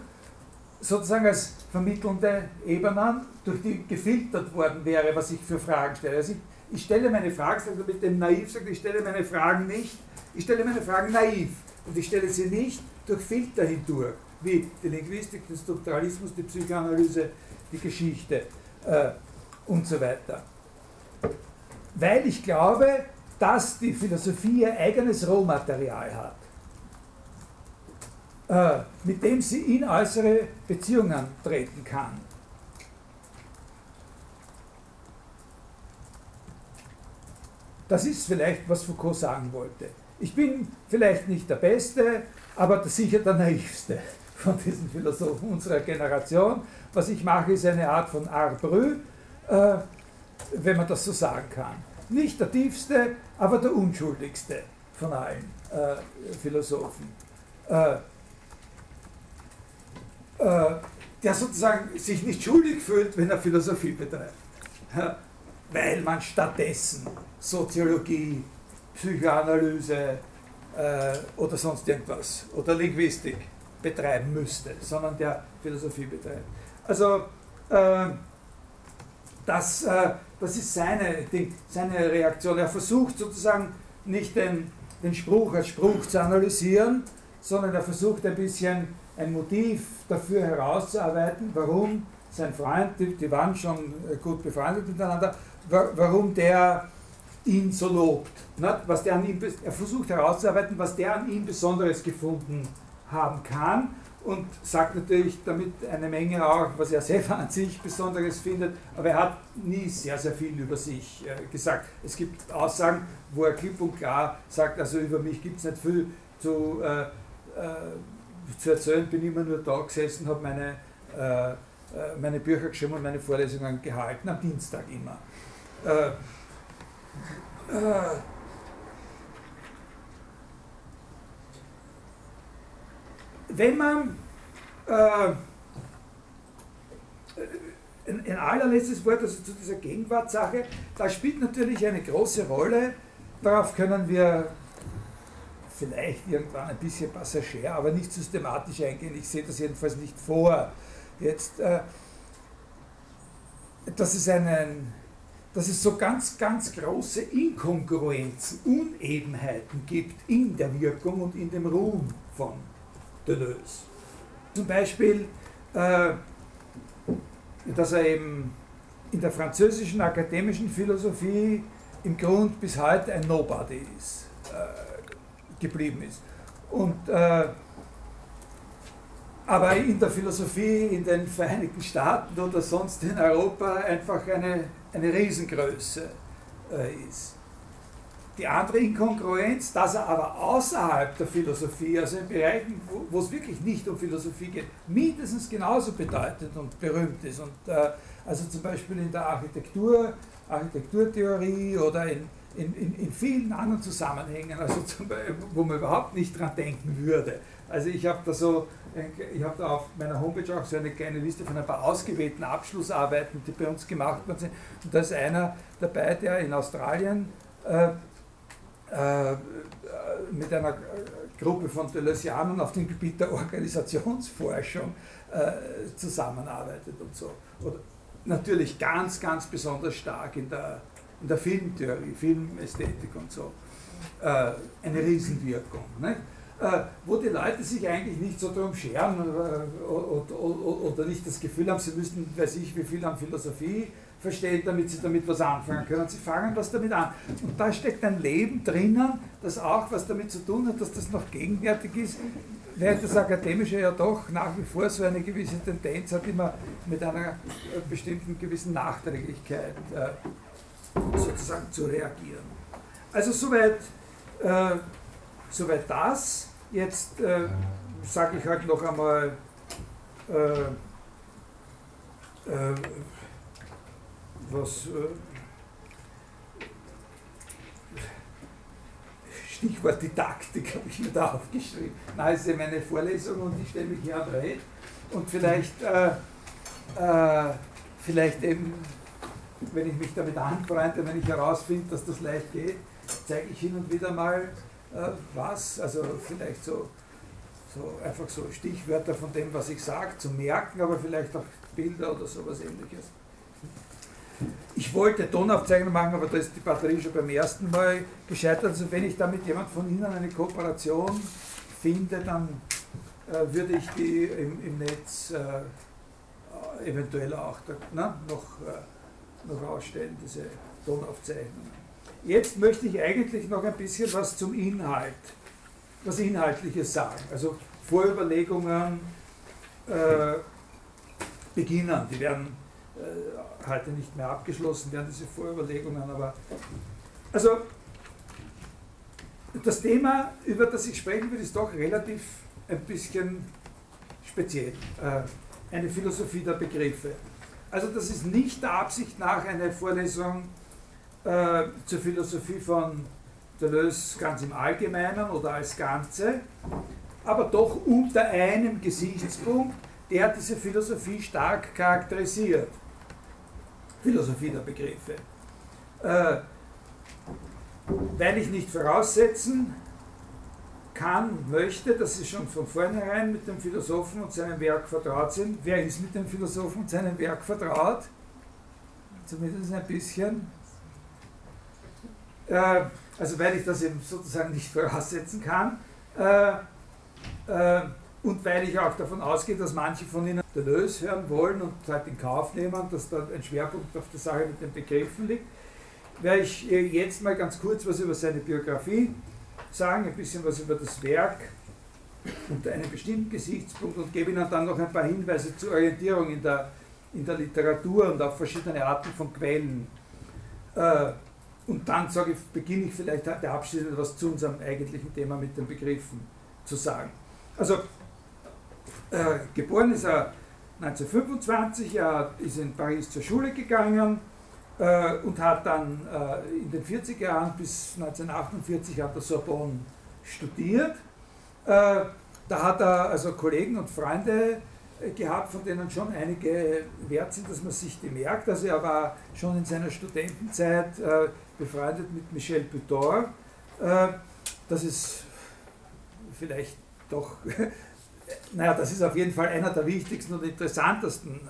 sozusagen als vermittelnde Ebenen, durch die gefiltert worden wäre, was ich für Fragen stelle. Also ich, ich stelle meine Fragen, er mit dem Naiv, sagt ich stelle meine Fragen nicht, ich stelle meine Fragen naiv und ich stelle sie nicht durch Filter hindurch, wie die Linguistik, den Strukturalismus, die Psychoanalyse, die Geschichte äh, und so weiter. Weil ich glaube, dass die Philosophie ihr eigenes Rohmaterial hat, äh, mit dem sie in äußere Beziehungen treten kann. Das ist vielleicht, was Foucault sagen wollte. Ich bin vielleicht nicht der Beste, aber sicher der naivste von diesen Philosophen unserer Generation. Was ich mache, ist eine Art von Art brü, äh, wenn man das so sagen kann. Nicht der tiefste, aber der unschuldigste von allen äh, Philosophen. Äh, äh der sozusagen sich nicht schuldig fühlt, wenn er Philosophie betreibt weil man stattdessen Soziologie, Psychoanalyse äh, oder sonst irgendwas oder Linguistik betreiben müsste, sondern der Philosophie betreibt. Also äh, das, äh, das ist seine, die, seine Reaktion. Er versucht sozusagen nicht den, den Spruch als Spruch zu analysieren, sondern er versucht ein bisschen ein Motiv dafür herauszuarbeiten, warum sein Freund, die, die waren schon gut befreundet miteinander, warum der ihn so lobt. Was der an ihm, er versucht herauszuarbeiten, was der an ihm Besonderes gefunden haben kann und sagt natürlich damit eine Menge auch, was er selber an sich Besonderes findet, aber er hat nie sehr, sehr viel über sich äh, gesagt. Es gibt Aussagen, wo er klipp und klar sagt, also über mich gibt es nicht viel zu, äh, äh, zu erzählen, bin immer nur da gesessen, habe meine, äh, meine Bücher geschrieben und meine Vorlesungen gehalten, am Dienstag immer. Wenn man äh, ein, allerletztes Wort also zu dieser Gegenwartssache, da spielt natürlich eine große Rolle, darauf können wir vielleicht irgendwann ein bisschen passagier, aber nicht systematisch eingehen, ich sehe das jedenfalls nicht vor. Jetzt, äh, dass es einen dass es so ganz, ganz große Inkongruenzen, Unebenheiten gibt in der Wirkung und in dem Ruhm von Deleuze. Zum Beispiel, äh, dass er eben in der französischen akademischen Philosophie im Grund bis heute ein Nobody ist, äh, geblieben ist. Und, äh, aber in der Philosophie in den Vereinigten Staaten oder sonst in Europa einfach eine, eine Riesengröße ist. Die andere Inkongruenz, dass er aber außerhalb der Philosophie, also in Bereichen, wo, wo es wirklich nicht um Philosophie geht, mindestens genauso bedeutend und berühmt ist. Und, äh, also zum Beispiel in der Architektur, Architekturtheorie oder in, in, in, in vielen anderen Zusammenhängen, also zum wo man überhaupt nicht dran denken würde. Also ich habe da so, ich habe da auf meiner Homepage auch so eine kleine Liste von ein paar ausgewählten Abschlussarbeiten, die bei uns gemacht worden sind. Und da ist einer dabei, der in Australien äh, mit einer Gruppe von Deleuzianern auf dem Gebiet der Organisationsforschung äh, zusammenarbeitet und so. Oder natürlich ganz, ganz besonders stark in der, in der Filmtheorie, Filmästhetik und so. Äh, eine Riesenwirkung. Nicht? wo die Leute sich eigentlich nicht so darum scheren oder, nicht das Gefühl haben, sie müssten, weiß ich, wie viel an Philosophie verstehen, damit sie damit was anfangen können. Sie fangen was damit an. Und da steckt ein Leben drinnen, das auch was damit zu tun hat, dass das noch gegenwärtig ist, während das Akademische ja doch nach wie vor so eine gewisse Tendenz hat, immer mit einer äh, bestimmten gewissen Nachträglichkeit äh, sozusagen zu reagieren. Also soweit, äh, soweit das. Jetzt äh, sage ich halt noch einmal, äh, äh, was äh, Stichwort Didaktik habe ich mir da aufgeschrieben. Na, ist ja meine Vorlesung und ich stelle mich hier am Red und vielleicht, äh, äh, vielleicht eben, wenn ich mich damit anfreunde, wenn ich herausfinde, dass das leicht geht, zeige ich hin und wieder mal äh, was, also vielleicht so, so einfach so Stichwörter von dem, was ich sage, zu merken, aber vielleicht auch Bilder oder sowas ähnliches. Ich wollte Tonaufzeichnung machen, aber da ist die Batterie schon beim ersten Mal gescheitert. Also wenn ich da mit jemand von Ihnen eine Kooperation finde, dann äh, würde ich die im, im Netz äh, eventuell auch da, na, noch, äh, noch ausstellen, diese Tonaufzeichnungen. Jetzt möchte ich eigentlich noch ein bisschen was zum Inhalt, was Inhaltliches sagen. Also Vorüberlegungen äh, beginnen. Die werden äh, heute nicht mehr abgeschlossen werden, diese Vorüberlegungen, aber also das Thema, über das ich sprechen will, ist doch relativ ein bisschen speziell. Äh, eine Philosophie der Begriffe. Also das ist nicht der Absicht nach eine Vorlesung äh, zur Philosophie von Deleuze ganz im Allgemeinen oder als Ganze, aber doch unter einem Gesichtspunkt, der diese Philosophie stark charakterisiert. Philosophie der Begriffe. Äh, weil ich nicht voraussetzen kann, möchte, dass Sie schon von vornherein mit dem Philosophen und seinem Werk vertraut sind. Wer ist mit dem Philosophen und seinem Werk vertraut? Zumindest ein bisschen. Äh, also weil ich das eben sozusagen nicht voraussetzen kann. Äh, äh und weil ich auch davon ausgehe, dass manche von Ihnen Deleuze hören wollen und halt in Kauf nehmen, dass da ein Schwerpunkt auf der Sache mit den Begriffen liegt, werde ich jetzt mal ganz kurz was über seine Biografie sagen, ein bisschen was über das Werk unter einem bestimmten Gesichtspunkt und gebe Ihnen dann noch ein paar Hinweise zur Orientierung in der, in der Literatur und auch verschiedene Arten von Quellen. Äh, und dann sage ich, beginne ich vielleicht der abschließend etwas zu unserem eigentlichen Thema mit den Begriffen zu sagen. Also, äh, geboren ist er 1925, er ist in Paris zur Schule gegangen äh, und hat dann äh, in den 40er Jahren bis 1948 an der Sorbonne studiert. Äh, da hat er also Kollegen und Freunde äh, gehabt, von denen schon einige wert sind, dass man sich die merkt. Also er war schon in seiner Studentenzeit äh, befreundet mit Michel Butor. das ist vielleicht doch, naja, das ist auf jeden Fall einer der wichtigsten und interessantesten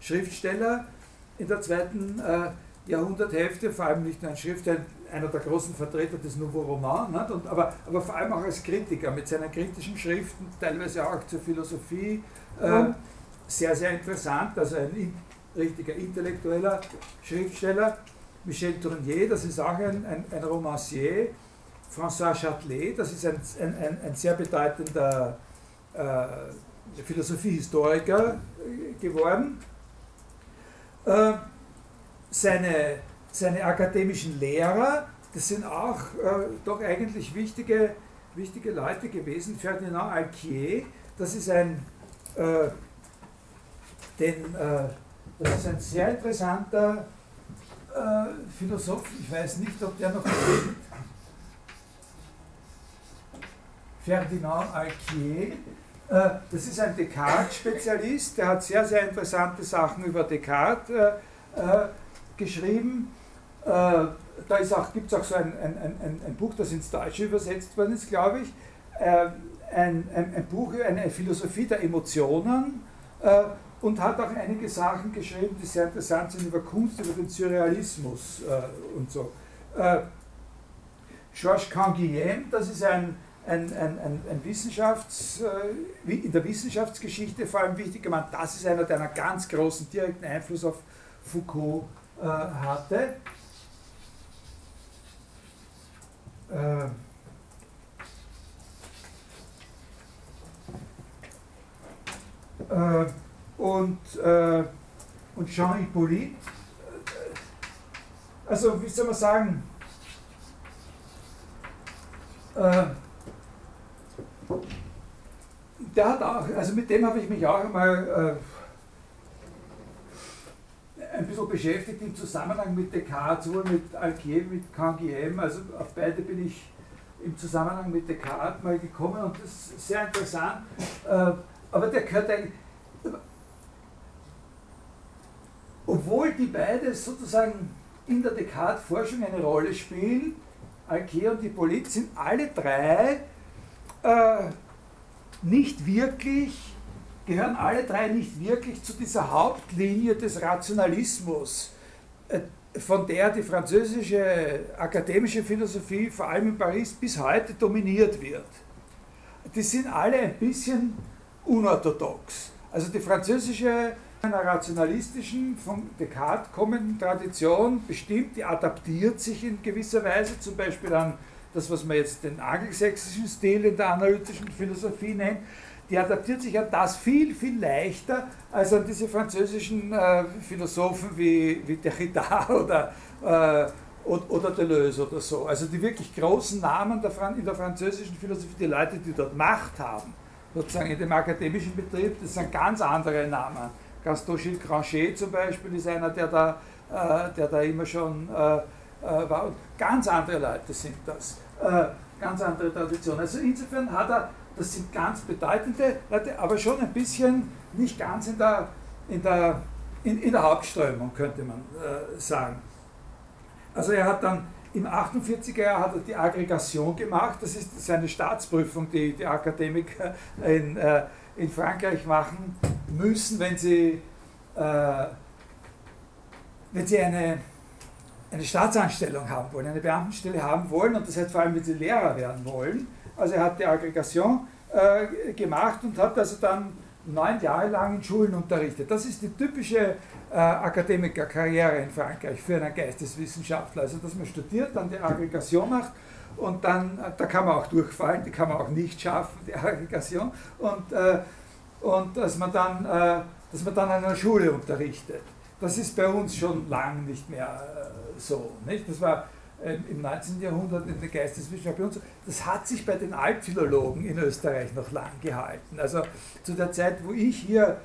Schriftsteller in der zweiten Jahrhunderthälfte, vor allem nicht nur ein Schriftsteller, einer der großen Vertreter des Nouveau Roman, nicht? Und, aber, aber vor allem auch als Kritiker mit seinen kritischen Schriften, teilweise auch zur Philosophie, äh, sehr, sehr interessant. Also ein in, richtiger intellektueller Schriftsteller. Michel Tournier, das ist auch ein, ein, ein Romancier. François Châtelet, das ist ein, ein, ein sehr bedeutender äh, Philosophiehistoriker äh, geworden. Äh, seine, seine akademischen Lehrer, das sind auch äh, doch eigentlich wichtige, wichtige Leute gewesen. Ferdinand Alquier, das ist ein, äh, den, äh, das ist ein sehr interessanter Philosoph. Ich weiß nicht, ob der noch lebt. Ferdinand Alquier. Äh, das ist ein Descartes-Spezialist, der hat sehr, sehr interessante Sachen über Descartes äh, geschrieben. Äh, da gibt es auch so ein, ein, ein, ein, Buch, das ins Deutsche übersetzt worden ist, glaube ich. Äh, ein, Buch, eine Philosophie der Emotionen äh, und hat auch einige Sachen geschrieben, die sehr interessant sind über Kunst, über den Surrealismus äh, und so. Äh, Georges Canguilhem, das ist ein, ein, ein, ein, Wissenschafts-, äh, in der Wissenschaftsgeschichte vor allem wichtiger Mann, das ist einer, der einen ganz großen direkten Einfluss auf Foucault äh, hatte. Äh, äh, und, äh, und Jean Hippolyte, also wie soll man sagen, äh, der hat auch, also mit dem habe ich mich auch einmal äh, ein bisschen beschäftigt im Zusammenhang mit Descartes, sowohl mit Alquier, mit Canguilhem, also auf beide bin ich im Zusammenhang mit Descartes mal gekommen und das ist sehr interessant. Äh, aber der gehört eigentlich, obwohl die beide sozusagen in der Descartes-Forschung eine Rolle spielen, Alquier und Hippolyte, sind alle drei äh, nicht wirklich gehören alle drei nicht wirklich zu dieser Hauptlinie des Rationalismus, äh, von der die französische akademische Philosophie vor allem in Paris bis heute dominiert wird. Die sind alle ein bisschen unorthodox. Also die französische einer rationalistischen, von Descartes kommenden Tradition bestimmt, die adaptiert sich in gewisser Weise, zum Beispiel an das, was man jetzt den angelsächsischen Stil in der analytischen Philosophie nennt, die adaptiert sich an das viel, viel leichter als an diese französischen äh, Philosophen wie, wie Derrida <laughs> oder, äh, oder Deleuze oder so. Also die wirklich großen Namen der in der französischen Philosophie, die Leute, die dort Macht haben, sozusagen in dem akademischen Betrieb, das sind ganz andere Namen. Gaston Gilles Granchet zum Beispiel ist einer, der da, äh, der da immer schon äh, war. Ganz andere Leute sind das. Äh, ganz andere Tradition. Also insofern hat er das sind ganz bedeutende Leute, aber schon ein bisschen nicht ganz in der, in der, in, in der Hauptströmung, könnte man äh, sagen. Also er hat dann im 48er Jahr hat er die Aggregation gemacht, das ist seine Staatsprüfung, die die Akademiker in, äh, in Frankreich machen müssen, wenn sie, äh, wenn sie eine, eine Staatsanstellung haben wollen, eine Beamtenstelle haben wollen und das heißt vor allem, wenn sie Lehrer werden wollen also er hat die Aggregation äh, gemacht und hat also dann neun Jahre lang in Schulen unterrichtet. Das ist die typische äh, Akademikerkarriere in Frankreich für einen Geisteswissenschaftler. Also dass man studiert, dann die Aggregation macht und dann, äh, da kann man auch durchfallen, die kann man auch nicht schaffen, die <laughs> Aggregation. Und, äh, und dass, man dann, äh, dass man dann an einer Schule unterrichtet. Das ist bei uns schon lang nicht mehr äh, so. Nicht? Das war ähm, im 19. Jahrhundert in der Geisteswissenschaft und so. Das hat sich bei den Altphilologen in Österreich noch lang gehalten. Also zu der Zeit, wo ich hier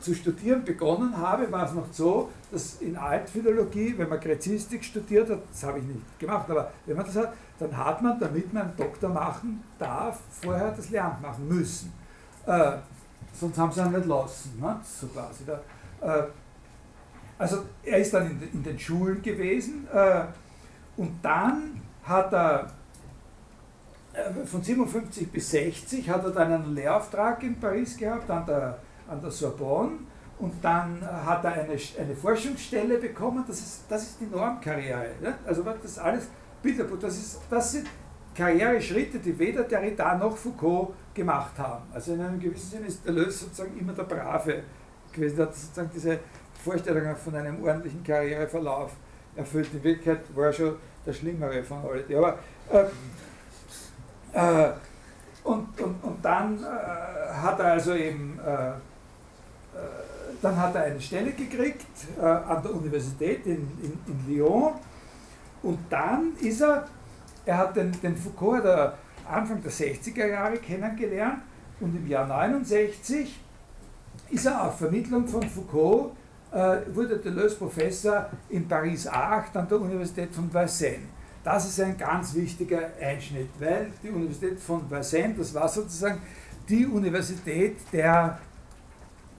zu studieren begonnen habe, war es noch so, dass in Altphilologie, wenn man Gräzistik studiert hat, das habe ich nicht gemacht, aber wenn man das hat, dann hat man, damit man einen Doktor machen darf, vorher das Lehramt machen müssen. Äh, sonst haben sie ihn nicht lassen, ne? so quasi. Da. Äh, also er ist dann in, den Schulen gewesen äh, und dann hat er äh, von 57 bis 60 hat er dann einen Lehrauftrag in Paris gehabt an der an der Sorbonne und dann hat er eine, eine Forschungsstelle bekommen, das ist, das ist die Normkarriere. Ne? Also das ist alles Bilderbuch, das, ist, das sind Karriereschritte, die weder Derrida noch Foucault gemacht haben. Also in einem gewissen Sinne ist Deleuze sozusagen immer der Brave gewesen, der hat sozusagen diese Vorstellung von einem ordentlichen Karriereverlauf erfüllt. In Wirklichkeit war er schon der Schlimmere von allen. Aber äh, äh, und, und, und dann äh, hat er also eben äh, äh, dann hat er eine Stelle gekriegt äh, an der Universität in, in, in, Lyon und dann ist er, er hat den, den Foucault der Anfang der 60er Jahre kennengelernt und im Jahr 69 ist er auf Vermittlung von Foucault, wurde Deleuze Professor in Paris 8 an der Universität von Vincennes. Das ist ein ganz wichtiger Einschnitt, weil die Universität von Vincennes, das war sozusagen die Universität der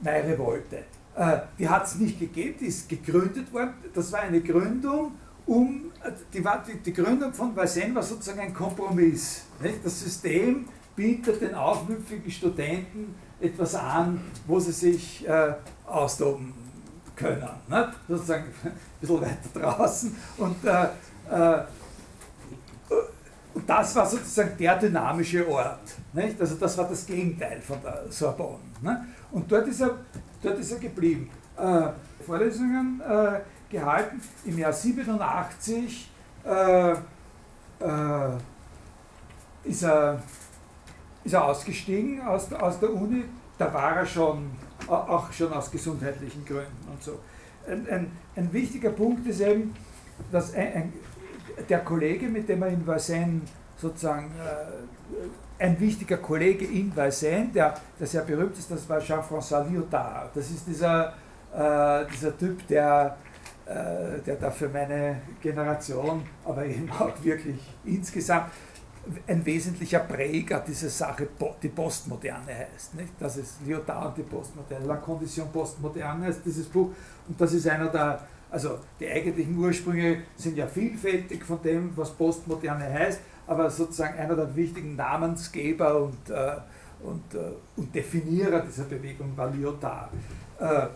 Neue Revolte. Äh, die hat es nicht gegeben, die ist gegründet worden. Das war eine Gründung, um, die, die Gründung von Vincennes war sozusagen ein Kompromiss. Nicht? Das System bietet den aufmüpfigen Studenten etwas an, wo sie sich äh, austoben können. Nicht? Sozusagen ein bisschen weiter draußen. Und, äh, äh, und das war sozusagen der dynamische Ort. Nicht? Also das war das Gegenteil von der Sorbonne. Nicht? Und dort ist er, dort ist er geblieben. Äh, Vorlesungen äh, gehalten. Im Jahr 87 äh, äh, ist, er, ist er ausgestiegen aus, aus der Uni. Da war er schon, auch schon aus gesundheitlichen Gründen und so. Ein, ein, ein wichtiger Punkt ist eben, dass ein, der Kollege, mit dem er in Vincennes sozusagen äh, ein wichtiger Kollege in Vincennes, der, der sehr berühmt ist, das war Jean-François Lyotard. Das ist dieser, äh, dieser Typ, der, äh, der da für meine Generation, aber eben auch wirklich insgesamt ein wesentlicher Präger dieser Sache, die Postmoderne heißt. Nicht? Das ist Lyotard die Postmoderne. La Condition Postmoderne heißt dieses Buch und das ist einer der, also die eigentlichen Ursprünge sind ja vielfältig von dem, was Postmoderne heißt, aber sozusagen einer der wichtigen Namensgeber und, äh, und, äh, und Definierer dieser Bewegung war Lyotard. Äh,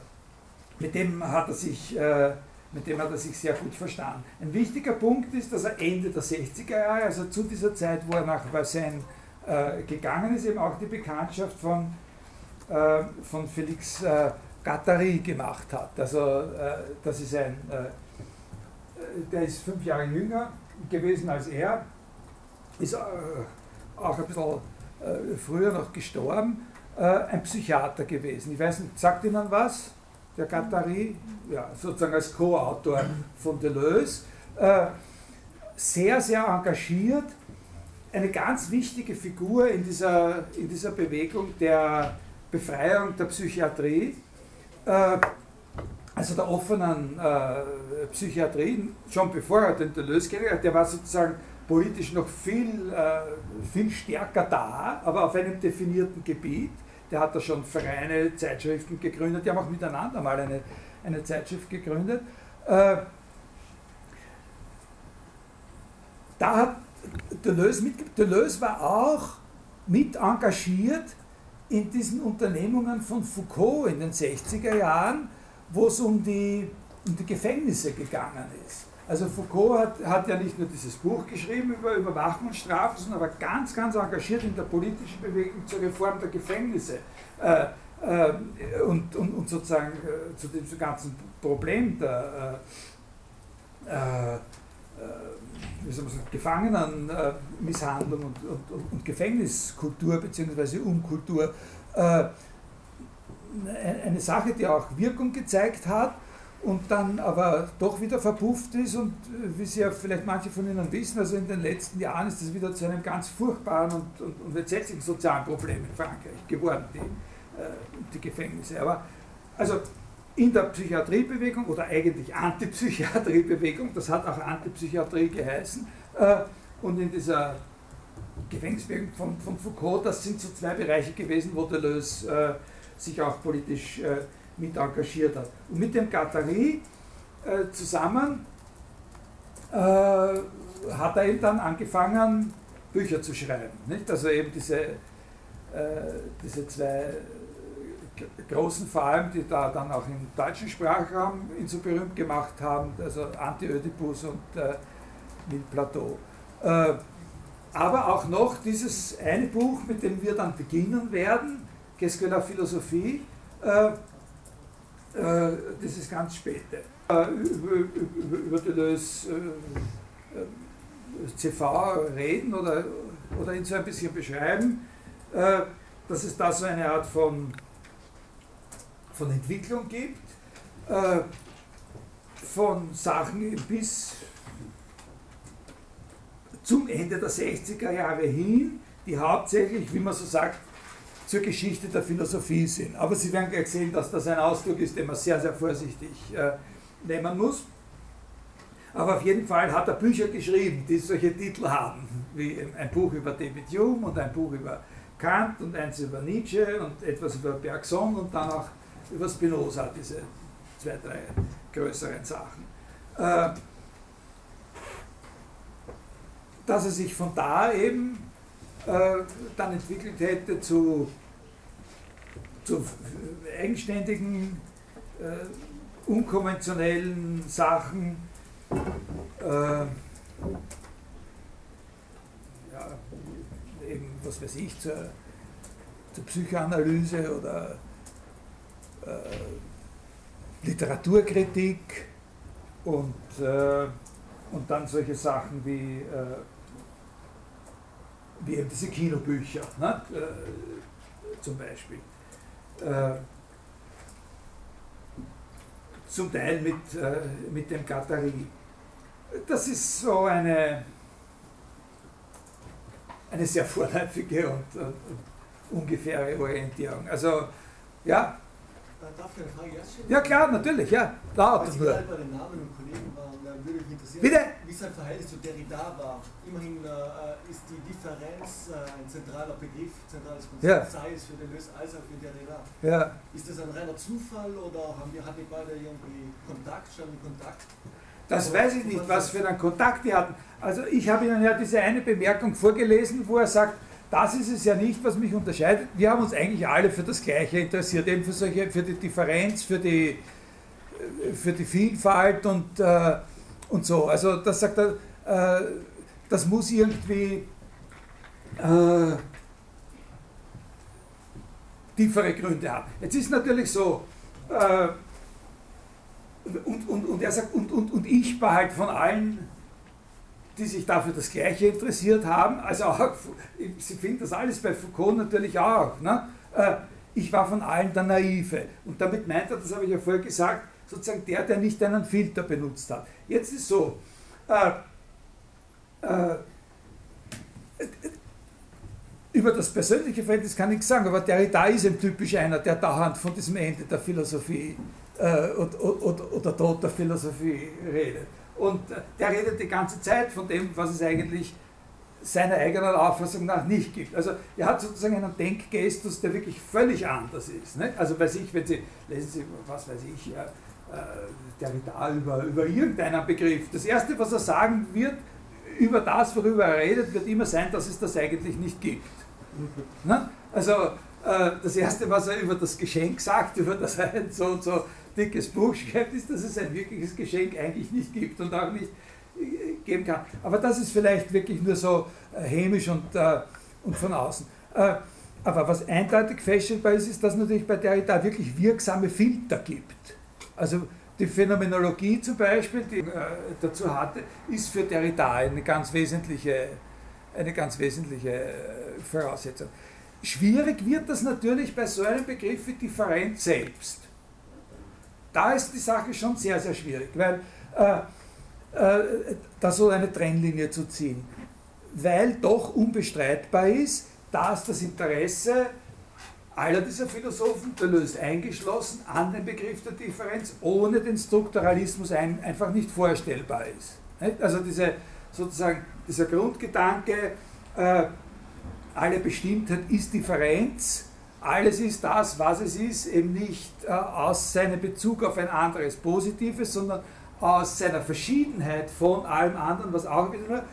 mit dem hat er sich äh, mit dem hat er sich sehr gut verstanden. Ein wichtiger Punkt ist, dass er Ende der 60er Jahre, also zu dieser Zeit, wo er nach Vincennes äh, gegangen ist, eben auch die Bekanntschaft von, äh, von Felix äh, Gattari gemacht hat. Also äh, das ist ein, der ist fünf Jahre jünger gewesen als er, ist äh, auch ein bisschen äh, früher noch gestorben, äh, ein Psychiater gewesen. Ich weiß nicht, sagt Ihnen was? Der Gattari, ja, sozusagen als Co-Autor von Deleuze. sehr, sehr engagiert, eine ganz wichtige Figur in dieser, in dieser Bewegung der Befreiung der Psychiatrie, also der offenen Psychiatrie, schon bevor er den Deleuze kennengelernt hat, der war sozusagen politisch noch viel, äh, viel stärker da, aber auf einem definierten Gebiet. Der hat da schon Vereine, Zeitschriften gegründet, die haben auch miteinander mal eine, eine Zeitschrift gegründet. Äh, da hat Deleuze, mit, Deleuze war auch mit engagiert in diesen Unternehmungen von Foucault in den 60er Jahren, wo es um die, um die Gefängnisse gegangen ist. Also Foucault hat, hat ja nicht nur dieses Buch geschrieben über Überwachung und Strafen, sondern war ganz, ganz engagiert in der politischen Bewegung zur Reform der Gefängnisse. Äh, äh, und, und, und sozusagen äh, zu dem ganzen Problem der äh, äh, wie soll man sagen, Gefangenenmisshandlung und, und, und, Gefängniskultur bzw. Umkultur eine Sache, die auch Wirkung gezeigt hat und dann aber doch wieder verpufft ist und wie Sie ja vielleicht manche von Ihnen wissen, also in den letzten Jahren ist das wieder zu einem ganz furchtbaren und, und, und entsetzlichen sozialen Problem in Frankreich geworden, die, äh, die Gefängnisse. Aber also in der Psychiatriebewegung oder eigentlich Antipsychiatriebewegung, das hat auch Antipsychiatrie geheißen, äh, und in dieser Gefängnisbewegung von, von Foucault, das sind so zwei Bereiche gewesen, wo Deleuze äh, sich auch politisch äh, mit engagiert hat. Und mit dem Gattari äh, zusammen äh, hat er eben dann angefangen, Bücher zu schreiben. Nicht? Also eben diese, äh, diese zwei großen vor allem, die da dann auch im deutschen Sprachraum ihn so berühmt gemacht haben, also Anti-Ödipus und äh, Mille Plateau. Äh, aber auch noch dieses eine Buch, mit dem wir dann beginnen werden, Qu'est-ce Philosophie, äh, das ist ganz späte. Äh, über Deleuze äh, äh CV reden oder, oder ihn so ein bisschen beschreiben, äh, dass es da so eine Art von von Entwicklung gibt, äh, von Sachen bis zum Ende der 60er Jahre hin, die hauptsächlich, wie man so sagt, zur Geschichte der Philosophie sind. Aber Sie werden gleich sehen, dass das ein Ausdruck ist, den man sehr, sehr vorsichtig äh, nehmen muss. Aber auf jeden Fall hat er Bücher geschrieben, die solche Titel haben, wie ein Buch über David Hume und ein Buch über Kant und eins über Nietzsche und etwas über Bergson und dann auch über Spinoza, diese zwei, drei größeren Sachen. Äh, dass er sich von da eben äh, dann entwickelt hätte zu, zu eigenständigen, äh, unkonventionellen Sachen, ja, eben, was weiß ich, zur, zur Psychoanalyse oder äh, Literaturkritik und, äh, und dann solche Sachen wie, äh, wie eben diese Kinobücher ne? Äh, zum Beispiel. Äh, zum Teil mit, äh, mit dem Katari. Das ist so eine, eine sehr <laughs> vorläufige und, und, und ungefähre Orientierung. Also ja, Darf ich eine Frage erst stellen? Ja klar, natürlich, ja. Laut. Als ich bei den Namen und Kollegen war, würde mich interessieren, Bitte? wie sein Verhältnis zu Derrida war. Immerhin äh, ist die Differenz äh, ein zentraler Begriff, zentrales Konzept, ja. sei es für Deleuze als auch für Derrida. Ja. Ist das ein reiner Zufall oder haben wir, hatten die beide irgendwie Kontakt, schon Kontakt? Das oder weiß ich nicht, was für einen Kontakt die hatten. Also ich habe Ihnen ja diese eine Bemerkung vorgelesen, wo er sagt, das ist es ja nicht, was mich unterscheidet. Wir haben uns eigentlich alle für das Gleiche interessiert, eben für, solche, für die Differenz, für die, für die Vielfalt und, äh, und so. Also das sagt er, äh, das muss irgendwie äh, tiefere Gründe haben. Jetzt ist natürlich so, äh, und, und, und er sagt, und, und, und ich war halt von allen die sich dafür das Gleiche interessiert haben. Also auch, Sie finden das alles bei Foucault natürlich auch. Ne? Äh, ich war von allen der Naive. Und damit meint er, das habe ich ja vorher gesagt, sozusagen der, der nicht einen Filter benutzt hat. Jetzt ist so, äh, äh, über das persönliche Verhältnis kann ich nichts sagen, aber Derrida ist ein typisch einer, der dauernd von diesem Ende der Philosophie äh, oder, Tod der Philosophie redet. Und der redet die ganze Zeit von dem, was es eigentlich seiner eigenen Auffassung nach nicht gibt. Also er hat sozusagen einen Denkgestus, der wirklich völlig anders ist. Ne? Also weiß ich, wenn Sie, lesen Sie, was weiß ich, äh, Derrida über, über irgendeinen Begriff. Das Erste, was er sagen wird, über das, worüber er redet, wird immer sein, dass es das eigentlich nicht gibt. Ne? Also äh, das Erste, was er über das Geschenk sagt, über das er so und so dickes Buch schreibt, ist, dass es ein wirkliches Geschenk eigentlich nicht gibt und auch nicht äh, geben kann. Aber das ist vielleicht wirklich nur so hämisch und, und von außen. Aber was eindeutig feststellbar ist, ist, dass es natürlich bei Derrida wirklich wirksame Filter gibt. Also die Phänomenologie zum Beispiel, die er äh, dazu hatte, ist für Derrida eine ganz wesentliche, eine ganz wesentliche äh, Voraussetzung. Schwierig wird das natürlich bei so einem Begriff wie Differenz selbst. Da ist die Sache schon sehr, sehr schwierig, weil äh, äh, da so eine Trennlinie zu ziehen. Weil doch unbestreitbar ist, dass das Interesse aller dieser Philosophen, Deleuze eingeschlossen, an den Begriff der Differenz ohne den Strukturalismus ein, einfach nicht vorstellbar ist. Also diese, sozusagen dieser Grundgedanke, äh, alle Bestimmtheit ist Differenz, alles ist das, was es ist, eben nicht äh, aus seinem Bezug auf ein anderes Positives, sondern aus seiner Verschiedenheit von allem anderen, was auch wieder.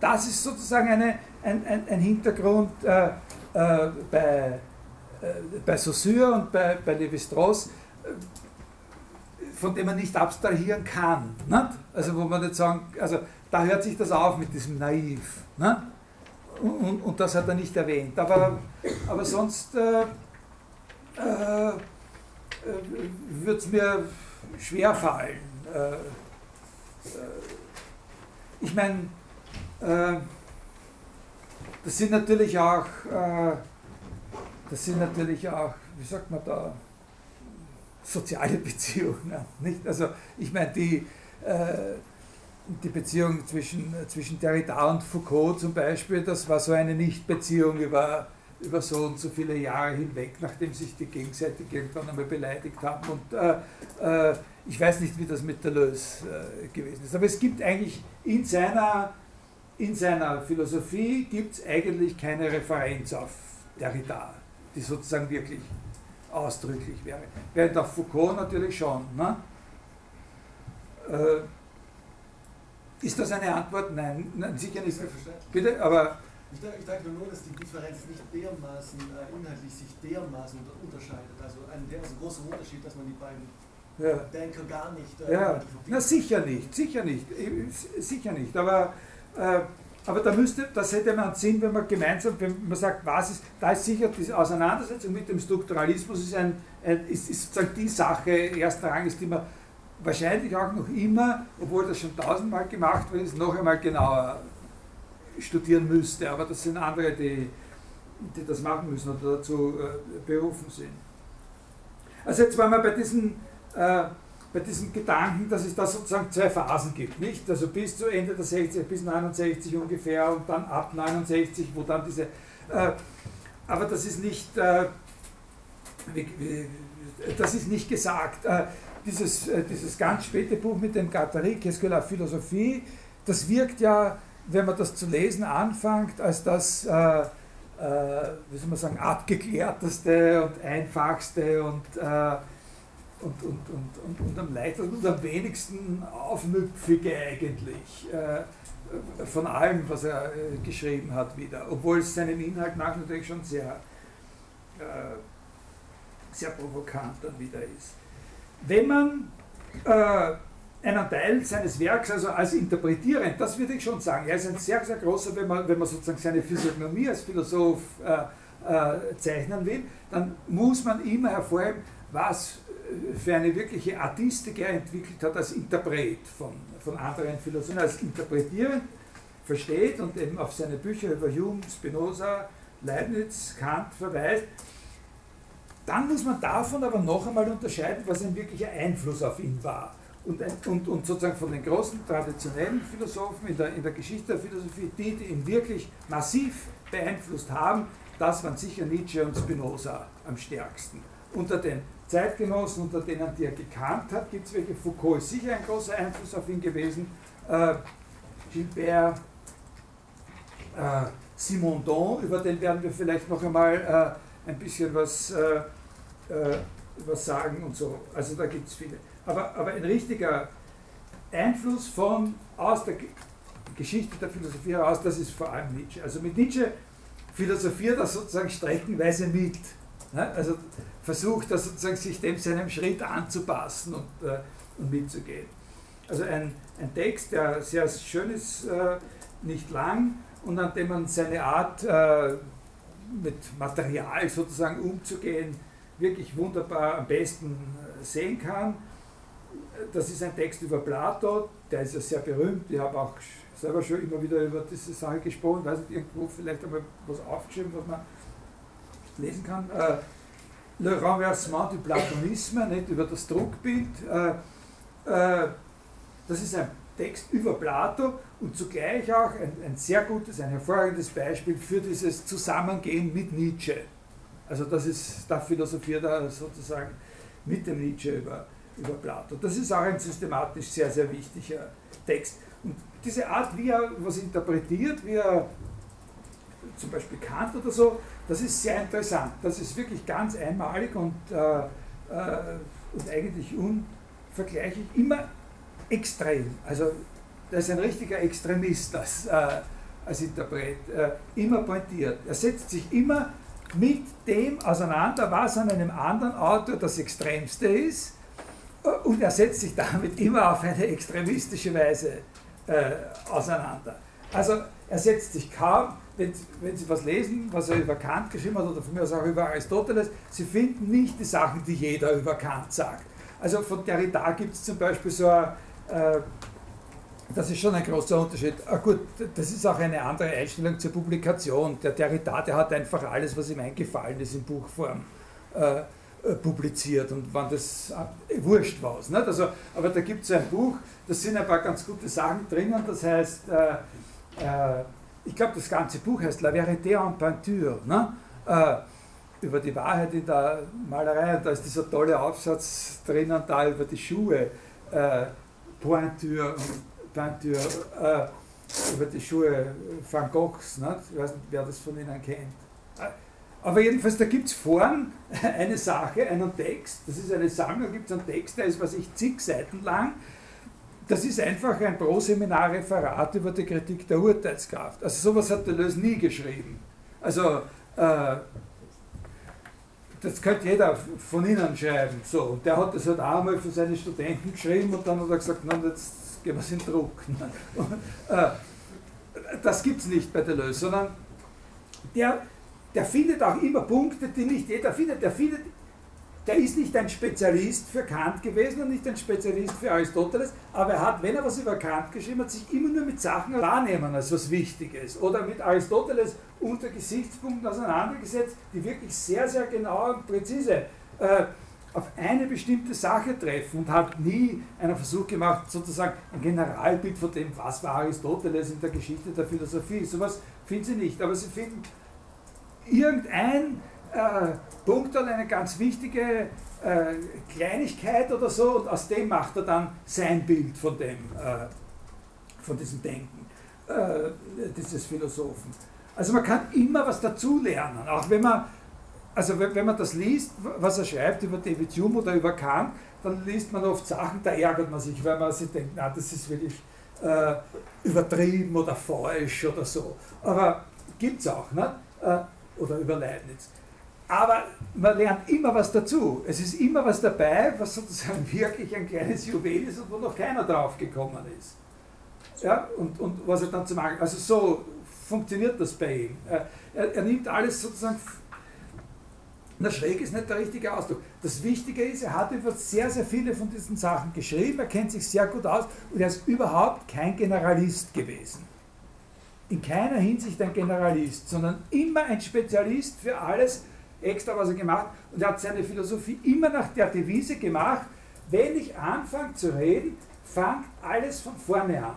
Das ist sozusagen eine, ein, ein, ein Hintergrund äh, äh, bei, bei Saussure und bei, bei Lévi-Strauss, äh, von dem man nicht abstrahieren kann. Nicht? Also wo man nicht sagen, also da hört sich das auf mit diesem Naiv. Nicht? Und, und, das hat er nicht erwähnt. Aber, aber sonst äh, äh, wird es mir schwer fallen. Äh, äh, ich meine, äh, das sind natürlich auch, äh, das sind natürlich auch, wie sagt man da, soziale <laughs> Beziehungen. Nicht? Also ich meine, die, die Beziehung zwischen, zwischen Derrida und Foucault zum Beispiel, das war so eine Nichtbeziehung über, über so und so viele Jahre hinweg, nachdem sich die gegenseitig irgendwann einmal beleidigt haben. Und äh, äh, ich weiß nicht, wie das mit Deleuze äh, gewesen ist. Aber es gibt eigentlich in seiner, in seiner Philosophie gibt es eigentlich keine Referenz auf Derrida, die sozusagen wirklich ausdrücklich wäre. Während auf Foucault natürlich schon. Ne? Äh, ist das eine Antwort? Nein, nein sicher nicht. Bitte, aber. Ich, ich denke nur, dass die Differenz nicht dermaßen äh, inhaltlich sich dermaßen unterscheidet. Also ein dermaßen großer Unterschied, dass man die beiden ja. Denker gar nicht. Äh, ja, na sicher nicht, sicher nicht, sicher nicht. Aber, äh, aber da müsste, das hätte man Sinn, wenn man gemeinsam, wenn man sagt, was ist, da ist sicher die Auseinandersetzung mit dem Strukturalismus ist, ein, ist, ist sozusagen die Sache erster Rang, ist, die man wahrscheinlich auch noch immer, obwohl das schon tausendmal gemacht wurde, noch einmal genauer studieren müsste. Aber das sind andere, die, die das machen müssen oder dazu äh, berufen sind. Also jetzt waren wir bei diesem, äh, bei diesem Gedanken, dass es da sozusagen zwei Phasen gibt, nicht? Also bis zu Ende der 60, bis 69 ungefähr und dann ab 69, wo dann diese, äh, aber das ist nicht, äh, das ist nicht gesagt. Äh, dieses, äh, dieses ganz späte Buch mit dem Gattari, Qu'est-ce Philosophie, das wirkt ja, wenn man das zu lesen anfängt, als das, äh, äh, wie soll man sagen, abgeklärteste und einfachste und, äh, und, und, und, und, und, am leichtesten und am wenigsten aufmüpfige eigentlich äh, von allem, was er äh, geschrieben hat, wieder. Obwohl es seinem Inhalt nach natürlich schon sehr, sehr provokant dann wieder ist wenn man äh, einen Teil seines Werks also als interpretierend, das würde ich schon sagen, er ist ein sehr, sehr großer, wenn man, wenn man sozusagen seine Physiognomie als Philosoph äh, äh, zeichnen will, dann muss man immer hervorheben, was für eine wirkliche Artistik entwickelt hat als Interpret von, von anderen Philosophen, als interpretierend versteht und eben auf seine Bücher über Hume, Spinoza, Leibniz, Kant verweist, dann muss man davon aber noch einmal unterscheiden, was ein wirklicher Einfluss auf ihn war. Und, und, und sozusagen von den großen traditionellen Philosophen in der, in der Geschichte der Philosophie, die, die ihn wirklich massiv beeinflusst haben, das waren sicher Nietzsche und Spinoza am stärksten. Unter den Zeitgenossen, unter denen die er gekannt hat, gibt es welche. Foucault ist sicher ein großer Einfluss auf ihn gewesen. Äh, Gilbert, äh, Simondon, über den werden wir vielleicht noch einmal äh, ein bisschen was äh, äh, was sagen und so. Also da gibt es viele. Aber, aber ein richtiger Einfluss von aus der Geschichte der Philosophie heraus, das ist vor allem Nietzsche. Also mit Nietzsche philosophiert er sozusagen streckenweise mit. Ne? Also versucht er sozusagen sich dem seinem Schritt anzupassen und, äh, und mitzugehen. Also ein, ein Text, der sehr schön ist, äh, nicht lang und an dem man seine Art äh, mit Material sozusagen umzugehen, wirklich wunderbar am besten äh, sehen kann. Das ist ein Text über Plato, der ist ja sehr berühmt. Ich habe auch selber schon immer wieder über diese Sache gesprochen, weiß nicht, irgendwo vielleicht einmal was aufgeschrieben, was man lesen kann. Le Renversement du Platonisme, nicht über das Druckbild. Äh, äh, das ist ein Text über Plato und zugleich auch ein, ein, sehr gutes, ein hervorragendes Beispiel für dieses Zusammengehen mit Nietzsche. Also das ist, da philosophiert er sozusagen mit dem Nietzsche über, über Plato. Das ist auch ein systematisch sehr, sehr wichtiger Text. Und diese Art, wie er was interpretiert, wie er zum Beispiel Kant oder so, das ist sehr interessant. Das ist wirklich ganz einmalig und, äh, äh, und eigentlich unvergleichlich. Immer extrem. Also das ist ein richtiger Extremist das, äh, als Interpret. Äh, immer pointiert. Er setzt sich immer mit dem auseinander, was an einem anderen Autor das Extremste ist. Äh, und er setzt sich damit immer auf eine extremistische Weise äh, auseinander. Also er setzt sich kaum, wenn, wenn, Sie was lesen, was er über Kant geschrieben hat oder von mir aus auch über Aristoteles, Sie finden nicht die Sachen, die jeder über Kant sagt. Also von Derrida gibt es zum Beispiel so ein, äh, das ist schon ein großer Unterschied. Ah, gut, das ist auch eine andere Einstellung zur Publikation. Der Derrida, der hat einfach alles, was ihm eingefallen ist, in Buchform äh, publiziert und wann das äh, wurscht war. Nicht? Also, aber da gibt es ein Buch, da sind ein paar ganz gute Sachen drinnen, das heißt, äh, äh, ich glaube, das ganze Buch heißt La Vérité en Peinture, ne? Äh, über die Wahrheit in der Malerei, und da ist dieser tolle Aufsatz drinnen, da über die Schuhe, äh, Pointure und Peinture, äh, über die Schuhe Van Goghs, ne? ich weiß nicht, wer das von Ihnen kennt. Äh, aber jedenfalls, da gibt es vorn <laughs> eine Sache, einen Text, das ist eine Sammlung, da gibt es einen Text, der ist, was ich, zig Seiten lang, das ist einfach ein Pro-Seminar-Referat über die Kritik der Urteilskraft. Also sowas hat Deleuze nie geschrieben. Also äh, das könnte jeder von Ihnen schreiben. So. Der hat das halt einmal für seine Studenten geschrieben und dann hat er gesagt, na, jetzt gehen wir es in Druck. Und, <laughs> äh, das gibt es nicht bei Deleuze, sondern der, der findet auch immer Punkte, die nicht jeder findet. Der findet der ist nicht ein Spezialist für Kant gewesen und nicht ein Spezialist für Aristoteles, aber er hat, wenn er was über Kant geschrieben hat, sich immer nur mit Sachen wahrnehmen als was Wichtiges oder mit Aristoteles unter Gesichtspunkten auseinandergesetzt, die wirklich sehr, sehr genau und präzise äh, auf eine bestimmte Sache treffen und hat nie einen Versuch gemacht, sozusagen ein Generalbild von dem, was war Aristoteles in der Geschichte der Philosophie. Sowas finden Sie nicht, aber Sie finden irgendein äh, Punkt dann eine ganz wichtige äh, Kleinigkeit oder so und aus dem macht er dann sein Bild von dem, äh, von diesem Denken äh, dieses Philosophen. Also man kann immer was dazulernen, auch wenn man, also wenn, wenn man das liest, was er schreibt über David Hume oder über Kant, dann liest man oft Sachen, da ärgert man sich, weil man sich denkt, na, das ist wirklich äh, übertrieben oder falsch oder so. Aber gibt es auch, ne? Äh, oder über Leibniz. Aber man lernt immer was dazu. Es ist immer was dabei, was sozusagen <laughs> wirklich ein kleines Juwel ist und wo noch keiner drauf gekommen ist. Ja, und, und was er dann zu machen. Also so funktioniert das bei ihm. Er, er nimmt alles sozusagen. Na, schräg ist nicht der richtige Ausdruck. Das Wichtige ist, er hat über sehr, sehr viele von diesen Sachen geschrieben, er kennt sich sehr gut aus und er ist überhaupt kein Generalist gewesen. In keiner Hinsicht ein Generalist, sondern immer ein Spezialist für alles, extra, was er gemacht. Und er hat seine Philosophie immer nach der Devise gemacht, wenn ich anfange zu reden, fängt alles von vorne an.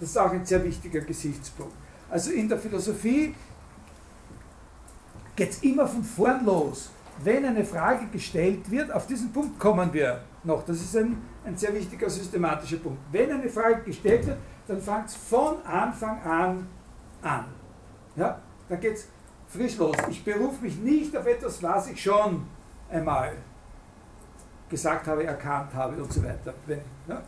Das ist auch ein sehr wichtiger Gesichtspunkt. Also in der Philosophie geht es immer von vorn los. Wenn eine Frage gestellt wird, auf diesen Punkt kommen wir noch. Das ist ein, ein sehr wichtiger systematischer Punkt. Wenn eine Frage gestellt wird, dann fängt es von Anfang an an. Ja? Dann geht es frisch los. Ich berufe mich nicht auf etwas, was ich schon einmal gesagt habe, erkannt habe und so weiter. Wenn, ja.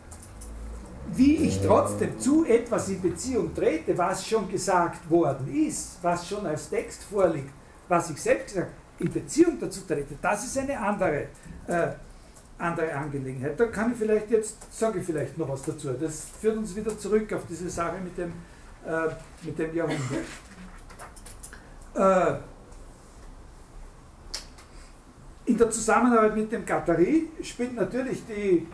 Wie ich trotzdem zu etwas in Beziehung trete, was schon gesagt worden ist, was schon als Text vorliegt, was ich selbst gesagt habe, in Beziehung dazu trete, das ist eine andere, äh, andere Angelegenheit. Da kann ich vielleicht jetzt, sage ich vielleicht noch was dazu. Das führt uns wieder zurück auf diese Sache mit dem, äh, mit dem Jahrhundert. Äh, in der Zusammenarbeit mit dem Guattari spielt natürlich die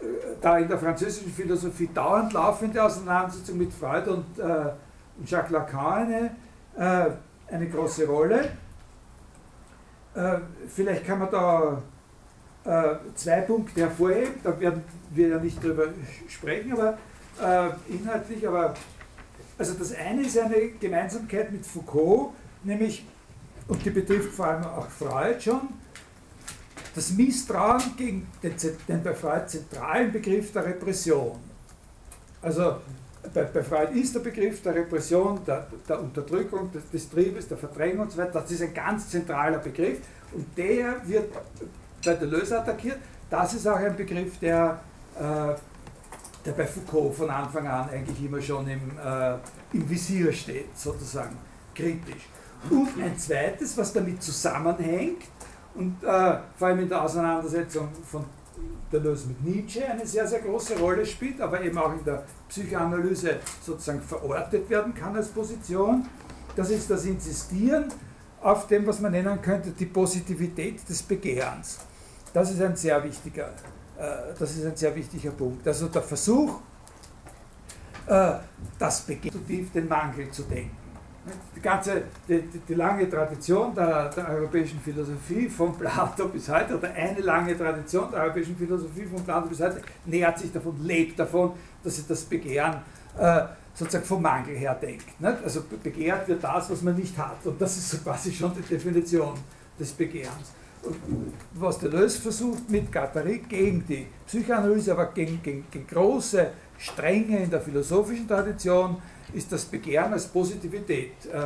äh, da in der französischen Philosophie dauernd laufende Auseinandersetzung mit Freud und, äh, Jacques Lacan eine, äh, eine große Rolle. Vielleicht kann man da zwei Punkte hervorheben, da werden wir ja nicht drüber sprechen, aber inhaltlich, aber also das eine ist eine Gemeinsamkeit mit Foucault, nämlich, und die betrifft vor allem auch Freud schon, das Misstrauen gegen den, den bei Freud zentralen Begriff der Repression. Also bei, bei, Freud ist der Begriff der Repression, der, der Unterdrückung des, des, Triebes, der Verdrängung und so weiter, das ist ein ganz zentraler Begriff und der wird bei Deleuze attackiert. Das ist auch ein Begriff, der, äh, der bei Foucault von Anfang an eigentlich immer schon im, äh, im Visier steht, sozusagen kritisch. Und ein zweites, was damit zusammenhängt, und äh, vor allem in der Auseinandersetzung von Deleuze mit Nietzsche eine sehr, sehr große Rolle spielt, aber eben auch in der Psychoanalyse sozusagen verortet werden kann als Position. Das ist das Insistieren auf dem, was man nennen könnte, die Positivität des Begehrens. Das ist ein sehr wichtiger, das ist ein sehr wichtiger Punkt. Also der Versuch, äh, das Begehren, den Mangel zu denken. Die ganze, die, die, die lange Tradition der, der, europäischen Philosophie von Plato bis heute, oder eine lange Tradition der europäischen Philosophie von Plato bis heute, nähert sich davon, lebt davon, dass sie das Begehren äh, sozusagen vom Mangel her denkt. Nicht? Also begehrt wird das, was man nicht hat. Und das ist so quasi schon die Definition des Begehrens. Was Deleuze versucht mit Guattari gegen die Psychoanalyse, aber gegen, gegen, gegen große Strenge in der philosophischen Tradition, ist das Begehren als Positivität, äh,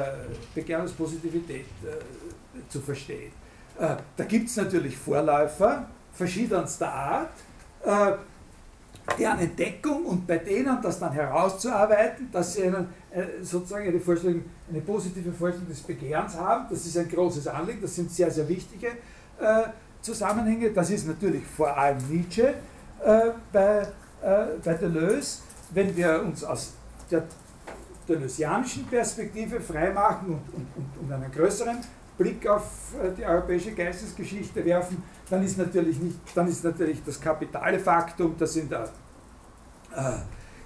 Begehren als Positivität äh, zu verstehen. Äh, da gibt es natürlich Vorläufer verschiedenster Art, äh, deren Entdeckung und bei denen das dann herauszuarbeiten, dass sie einen, äh, sozusagen eine, Vorstellung, eine positive Vorstellung des Begehrens haben, das ist ein großes Anliegen, das sind sehr, sehr wichtige Zusammenhänge. Das ist natürlich vor allem Nietzsche bei, bei Deleuze. Wenn wir uns aus der deleuzianischen Perspektive freimachen und, und, und, einen größeren Blick auf äh, die europäische Geistesgeschichte werfen, dann ist natürlich, nicht, dann ist natürlich das kapitale Faktum, dass in der, äh,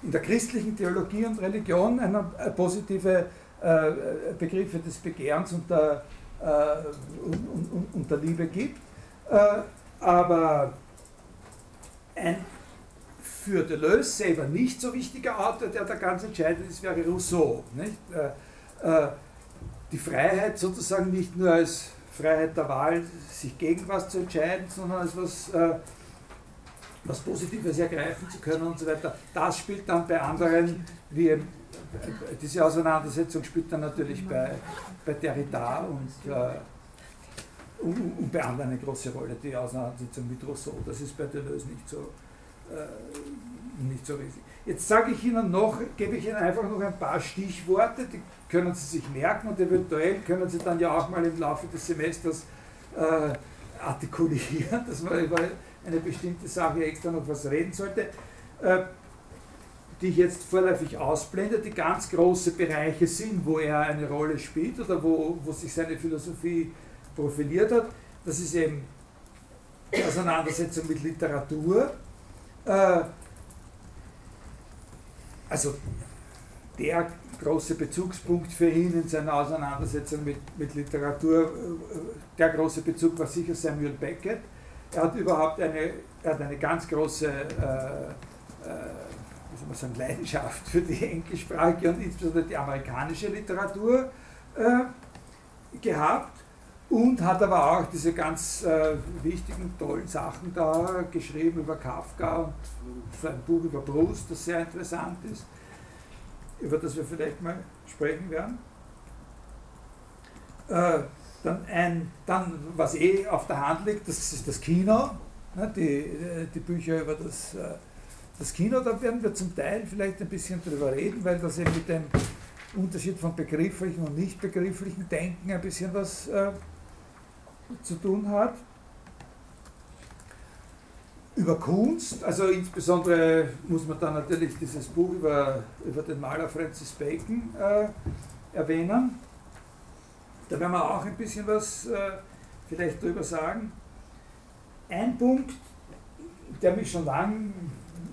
in der christlichen Theologie und Religion eine, positive äh, Begriffe des Begehrens und der, äh, und, und, der Liebe gibt. Äh, aber ein für Deleuze selber nicht so wichtiger Autor, der da ganz entscheidend ist, wäre Rousseau. Äh, äh, die Freiheit sozusagen nicht nur als Freiheit der Wahl, sich gegen was zu entscheiden, sondern als was, äh, was Positives ergreifen zu können und so weiter. Das spielt dann bei anderen, wie diese Auseinandersetzung spielt dann natürlich bei, bei Derrida und, äh, und, und, bei anderen eine große Rolle, die Auseinandersetzung mit Rousseau. Das ist bei Deleuze nicht so, äh, nicht so riesig. Jetzt sage ich Ihnen noch, gebe ich Ihnen einfach noch ein paar Stichworte, die können Sie sich merken und eventuell können Sie dann ja auch mal im Laufe des Semesters äh, artikulieren, <laughs> dass man über eine bestimmte Sache extra noch was reden sollte, äh, die ich jetzt vorläufig ausblende, die ganz große Bereiche sind, wo er eine Rolle spielt oder wo, wo sich seine Philosophie profiliert hat. Das ist eben die Auseinandersetzung mit Literatur, äh, also der große Bezugspunkt für ihn in seiner Auseinandersetzung mit, mit Literatur, äh, der große Bezug war sicher Samuel Beckett. Er hat überhaupt eine, er hat eine ganz große äh, äh, soll man sagen, Leidenschaft für die englischsprachige und insbesondere die amerikanische Literatur äh, gehabt und hat aber auch diese ganz äh, wichtigen, tollen Sachen da geschrieben über Kafka und so ein Buch über Proust, das sehr interessant ist, über das wir vielleicht mal sprechen werden. Äh, dann, ein, dann, was eh auf der Hand liegt, das ist das Kino, ne, die, äh, die Bücher über das, äh, das Kino, da werden wir zum Teil vielleicht ein bisschen drüber reden, weil das eben mit dem Unterschied von begrifflichen und nicht begrifflichen Denken ein bisschen was äh, zu tun hat. Über Kunst, also insbesondere muss man dann natürlich dieses Buch über, über den Maler Francis Bacon äh, erwähnen. Da werden wir auch ein bisschen was äh, vielleicht drüber sagen. Ein Punkt, der mich schon lange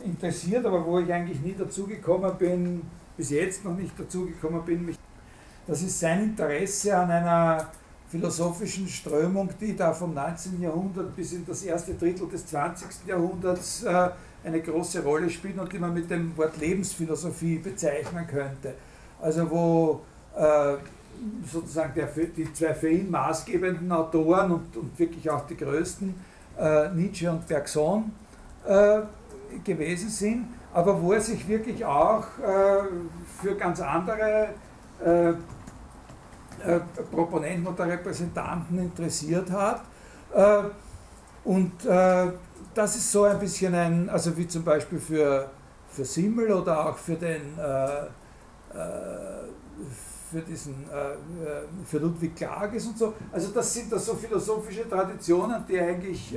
interessiert, aber wo ich eigentlich nie dazugekommen bin, bis jetzt noch nicht dazugekommen bin, das ist sein Interesse an einer philosophischen Strömung, die da vom 19. Jahrhundert bis in das erste Drittel des 20. Jahrhunderts äh, eine große Rolle spielt und die man mit dem Wort Lebensphilosophie bezeichnen könnte. Also wo äh, sozusagen der, die zwei für ihn maßgebenden Autoren und, und wirklich auch die größten, äh, Nietzsche und Bergson, äh, gewesen sind, aber wo er sich wirklich auch äh, für ganz andere äh, äh, Proponenten oder Repräsentanten interessiert hat. Und das ist so ein bisschen ein, also wie zum Beispiel für, für Simmel oder auch für den für diesen für Ludwig Klages und so. Also das sind da so philosophische Traditionen, die eigentlich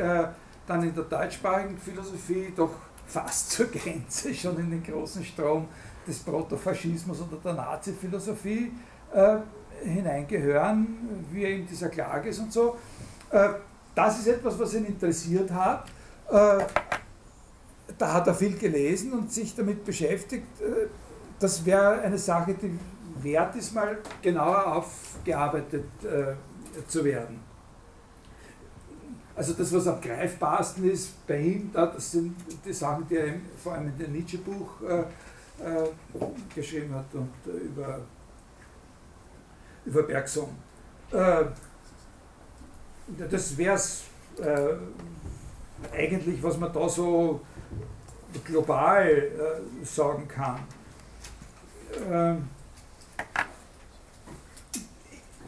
dann in der deutschsprachigen Philosophie doch fast zur Grenze schon in den großen Strom des Protofaschismus oder der Nazi-Philosophie äh, hineingehören, wie er in dieser Klage ist und so. Äh, das ist etwas, was ihn interessiert hat. Äh, da hat er viel gelesen und sich damit beschäftigt. Äh, das wäre eine Sache, die wert ist, mal genauer aufgearbeitet zu werden. Also das, was am greifbarsten ist bei ihm, das sind die Sachen, die er vor allem in dem Nietzsche-Buch geschrieben hat und über über Bergson. Äh, das wäre es äh, eigentlich, was man da so global äh, sagen kann. Äh,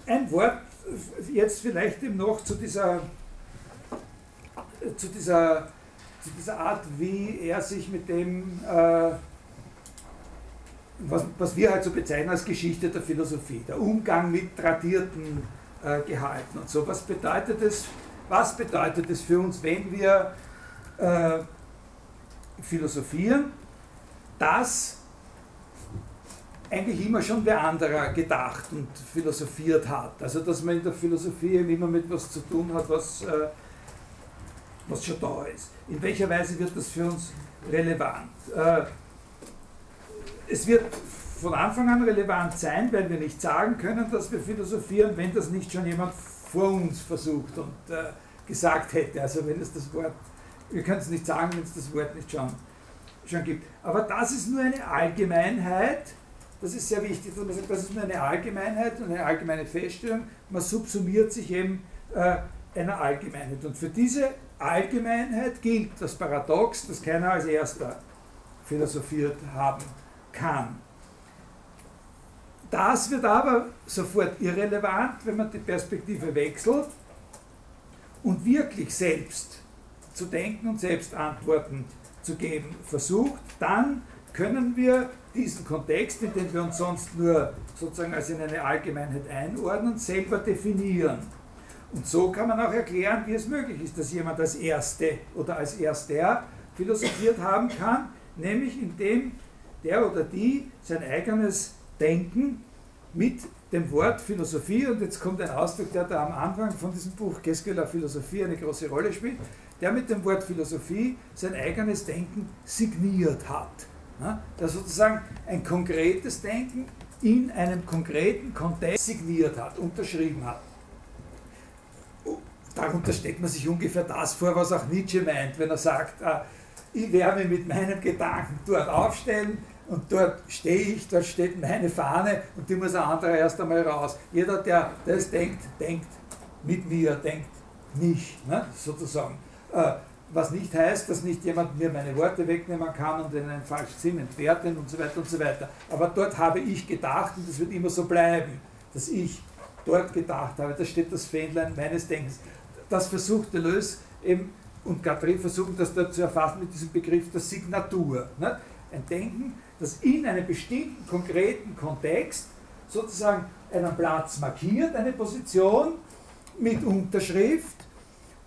ein Wort jetzt vielleicht eben noch zu dieser, zu dieser, zu dieser Art, wie er sich mit dem äh, was, was wir halt so bezeichnen als Geschichte der Philosophie, der Umgang mit tradierten äh, Gehalten und so. Was bedeutet es, was bedeutet es für uns, wenn wir äh, philosophieren, dass eigentlich immer schon wer anderer gedacht und philosophiert hat. Also dass man in der Philosophie immer mit was zu tun hat, was, äh, was schon da ist. In welcher Weise wird das für uns relevant? Äh, es wird von Anfang an relevant sein, weil wir nicht sagen können, dass wir philosophieren, wenn das nicht schon jemand vor uns versucht und äh, gesagt hätte. Also wenn es das Wort, wir können es nicht sagen, wenn es das Wort nicht schon, schon gibt. Aber das ist nur eine Allgemeinheit, das ist sehr wichtig, dass man sagt, das ist nur eine Allgemeinheit und eine allgemeine Feststellung. Man subsumiert sich eben äh, einer Allgemeinheit. Und für diese Allgemeinheit gilt das Paradox, dass keiner als erster philosophiert haben kann. Das wird aber sofort irrelevant, wenn man die Perspektive wechselt und wirklich selbst zu denken und selbst Antworten zu geben versucht, dann können wir diesen Kontext, in den wir uns sonst nur sozusagen als in eine Allgemeinheit einordnen, selber definieren. Und so kann man auch erklären, wie es möglich ist, dass jemand als Erste oder als Erster philosophiert haben kann, nämlich indem der oder die sein eigenes Denken mit dem Wort Philosophie, und jetzt kommt ein Ausdruck, der da am Anfang von diesem Buch la Philosophie eine große Rolle spielt, der mit dem Wort Philosophie sein eigenes Denken signiert hat. Der sozusagen ein konkretes Denken in einem konkreten Kontext signiert hat, unterschrieben hat. Darunter stellt man sich ungefähr das vor, was auch Nietzsche meint, wenn er sagt, äh, ich werde mich mit meinem Gedanken dort aufstellen, und dort stehe ich, dort steht meine Fahne und die muss ein anderer erst einmal raus. Jeder, der das denkt, denkt mit mir, denkt mich, ne, sozusagen. Äh, was nicht heißt, dass nicht jemand mir meine Worte wegnehmen kann und in einen falschen Sinn entwerten und so weiter und so weiter. Aber dort habe ich gedacht und es wird immer so bleiben, dass ich dort gedacht habe. Da steht das Fähnlein meines Denkens. Das versucht Deleuze eben und Gattari versuchen das dort zu erfassen mit diesem Begriff der Signatur. Ne? Ein Denken, das in einem bestimmten konkreten Kontext sozusagen einen Platz markiert, eine Position mit Unterschrift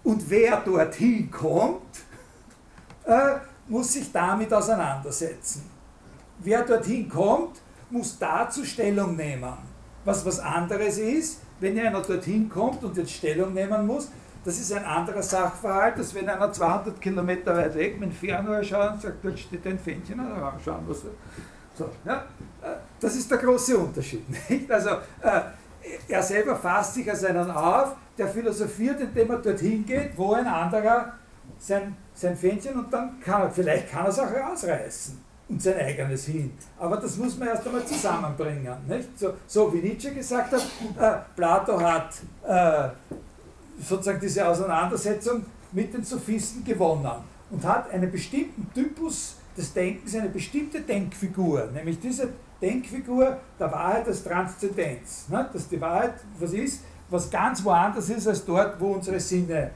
und wer dorthin kommt, äh, muss sich damit auseinandersetzen. Wer dorthin kommt, muss dazu Stellung nehmen. Was was anderes ist, wenn einer dorthin kommt und jetzt Stellung nehmen muss, das ist ein anderer Sachverhalt, als wenn einer 200 Kilometer weit weg mit dem Fernrohr schaut und sagt, dort steht ein Fähnchen, schauen, was so, ja, das ist der große Unterschied. <laughs> Nicht? Also, äh, er selber fasst sich als einen auf, der philosophiert, indem er dorthin geht, wo ein anderer sein, sein Fähnchen und dann kann er, vielleicht kann er es auch rausreißen und sein eigenes hin. Aber das muss man erst einmal zusammenbringen. Nicht? So, so wie Nietzsche gesagt hat, äh, Plato hat äh, sozusagen diese Auseinandersetzung mit den Sophisten gewonnen und hat einen bestimmten Typus des Denkens, eine bestimmte Denkfigur, nämlich diese Denkfigur der Wahrheit als Transzendenz. Ne? Dass die Wahrheit was ist, was ganz woanders ist als dort, wo unsere Sinne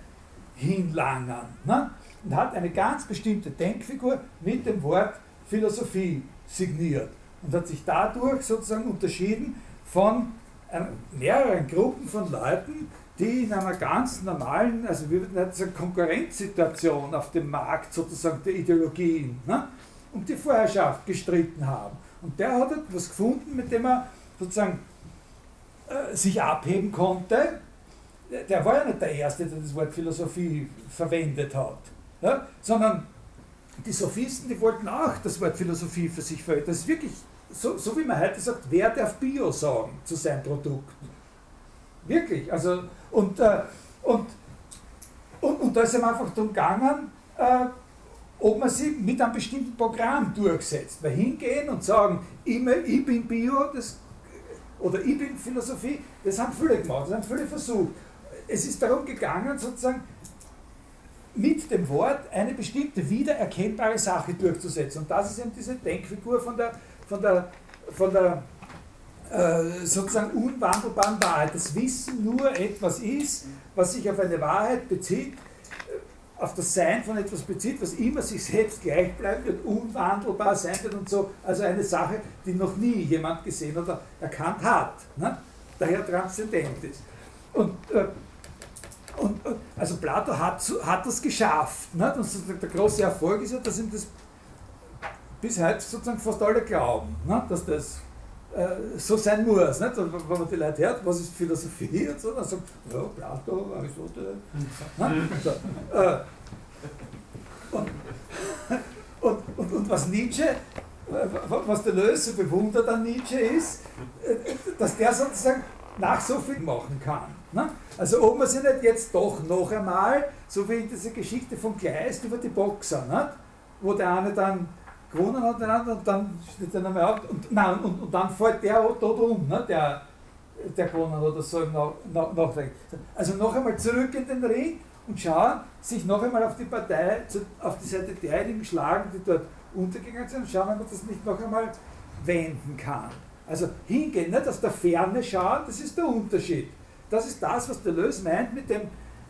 hinlangern. Ne? Und hat eine ganz bestimmte Denkfigur mit dem Wort Philosophie signiert und hat sich dadurch sozusagen unterschieden von äh, mehreren Gruppen von Leuten, die in einer ganz normalen, also wir würden sagen, Konkurrenzsituation auf dem Markt sozusagen der Ideologien ne, um die Vorherrschaft gestritten haben. Und der hat etwas gefunden, mit dem er sozusagen äh, sich abheben konnte. Der war ja nicht der Erste, der das Wort Philosophie verwendet hat, ja, sondern die Sophisten, die wollten auch das Wort Philosophie für sich verwenden. Das ist wirklich so, so wie man heute sagt, wer darf Bio sagen zu seinem Produkt? Wirklich. Also, und, äh, und, und, und da ist es einfach darum gegangen, äh, ob man sich mit einem bestimmten Programm durchsetzt. Weil hingehen und sagen, ich, ich bin Bio das, oder ich bin Philosophie, das haben viele gemacht, das haben viele versucht. Es ist darum gegangen, sozusagen mit dem Wort eine bestimmte wiedererkennbare Sache durchzusetzen. Und das ist eben diese Denkfigur von der, von der, von der äh, sozusagen unwandelbaren Wahrheit. Das Wissen nur etwas ist, was sich auf eine Wahrheit bezieht, äh, auf das Sein von etwas bezieht, was immer sich selbst gleich bleibt und unwandelbar sein wird und so. Also eine Sache, die noch nie jemand gesehen oder erkannt hat. Ne? Daher transzendent ist. Und, äh, und, also Plato hat, hat das geschafft. Ne? Und der große Erfolg ist ja, dass ihm das bis heute sozusagen fast alle glauben, ne? dass das äh, so sein muss. Nicht? Und wenn man die Leute hört, was ist Philosophie und so, dann sagt man, ja, Plato, Aristoteles. Ne? So, äh, und, und, und, und, was Nietzsche, was der Löse bewundert an Nietzsche ist, dass der sozusagen nach so viel machen kann. Ne? Also ob man sich nicht jetzt doch noch einmal, so wie in dieser Geschichte von Kleist über die Boxer, nicht? wo der eine dann gewonnen hat und dann steht er nochmal auf und, nein, und, und dann fällt der dort um, ne, der, der gewonnen hat oder so im Nach, Nach. Also noch einmal zurück in den Ring und schauen, sich noch einmal auf die Partei, auf die Seite derjenigen schlagen, die dort untergegangen sind und schauen, ob man das nicht noch einmal wenden kann. Also hingehen, nicht aus der Ferne schauen, das ist der Unterschied. Das ist das, was der Lös meint mit dem,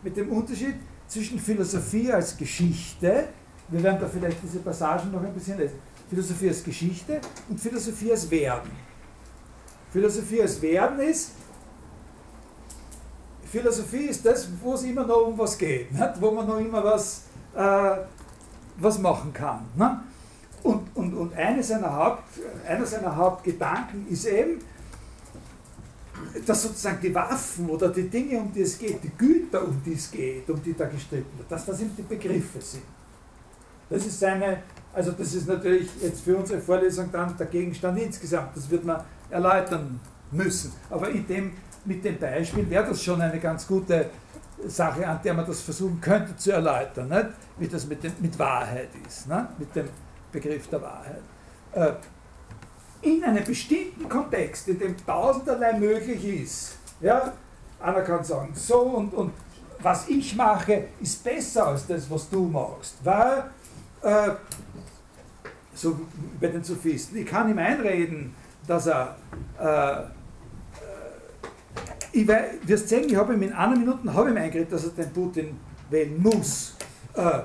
mit dem Unterschied zwischen Philosophie als Geschichte wir werden da vielleicht diese Passagen noch ein bisschen lesen. Philosophie als Geschichte und Philosophie als Werden. Philosophie als Werden ist, Philosophie ist das, wo es immer noch um was geht, nicht? wo man noch immer was, äh, was machen kann. Und, und, und eine seiner Haupt, einer seiner Hauptgedanken ist eben, dass sozusagen die Waffen oder die Dinge, um die es geht, die Güter, um die es geht, um die da gestritten wird, dass das eben die Begriffe sind. Das ist seine, also das ist natürlich jetzt für unsere Vorlesung dann der Gegenstand insgesamt, das wird man erläutern müssen. Aber in dem, mit dem Beispiel wäre das schon eine ganz gute Sache, an der man das versuchen könnte zu erläutern, nicht? wie das mit, dem, mit Wahrheit ist, nicht? mit dem Begriff der Wahrheit. Äh, in einem bestimmten Kontext, in dem tausenderlei möglich ist, ja, einer kann sagen, so und, und was ich mache, ist besser als das, was du machst, weil äh, so bei den Sophisten, ich kann ihm einreden, dass er, äh, äh ich weiß, wirst sehen, ich habe ihm in einer Minute habe ihm eingeredet, dass er den Putin wählen muss. Äh,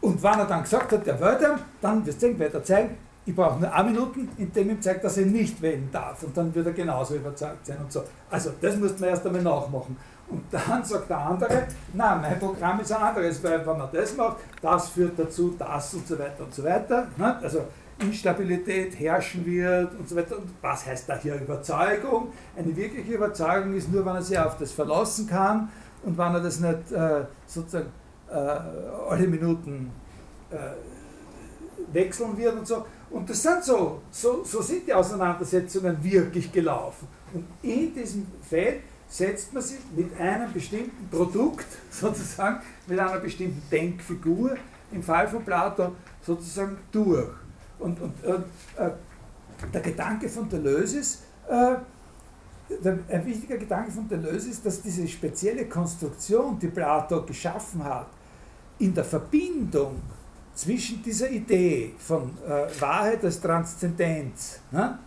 und wenn er dann gesagt hat, der wollte, dann wirst du sehen, wird er zeigen, ich brauche nur eine Minute, indem ihm zeigt, dass er nicht wählen darf. Und dann wird er genauso überzeugt sein und so. Also das muss man erst einmal nachmachen. Und dann sagt der andere, nein, mein Programm ist ein anderes, weil wenn man das macht, das führt dazu, das und so weiter und so weiter. Ne? Also Instabilität herrschen wird und so weiter. Und was heißt da hier Überzeugung? Eine wirkliche Überzeugung ist nur, wenn er sich auf das verlassen kann und wenn er das nicht äh, sozusagen äh, alle Minuten äh, wechseln wird und so. Und das sind so, so, so sind die Auseinandersetzungen wirklich gelaufen. Und in diesem Feld setzt man sich mit einem bestimmten Produkt, <laughs> sozusagen, mit einer bestimmten Denkfigur, im Fall von Plato sozusagen durch. Und, und äh, der Gedanke von Deleuze ist, äh, der, ein wichtiger Gedanke von Deleuze ist, dass diese spezielle Konstruktion, die Plato geschaffen hat, in der Verbindung zwischen dieser Idee von äh, Wahrheit als Transzendenz, ne?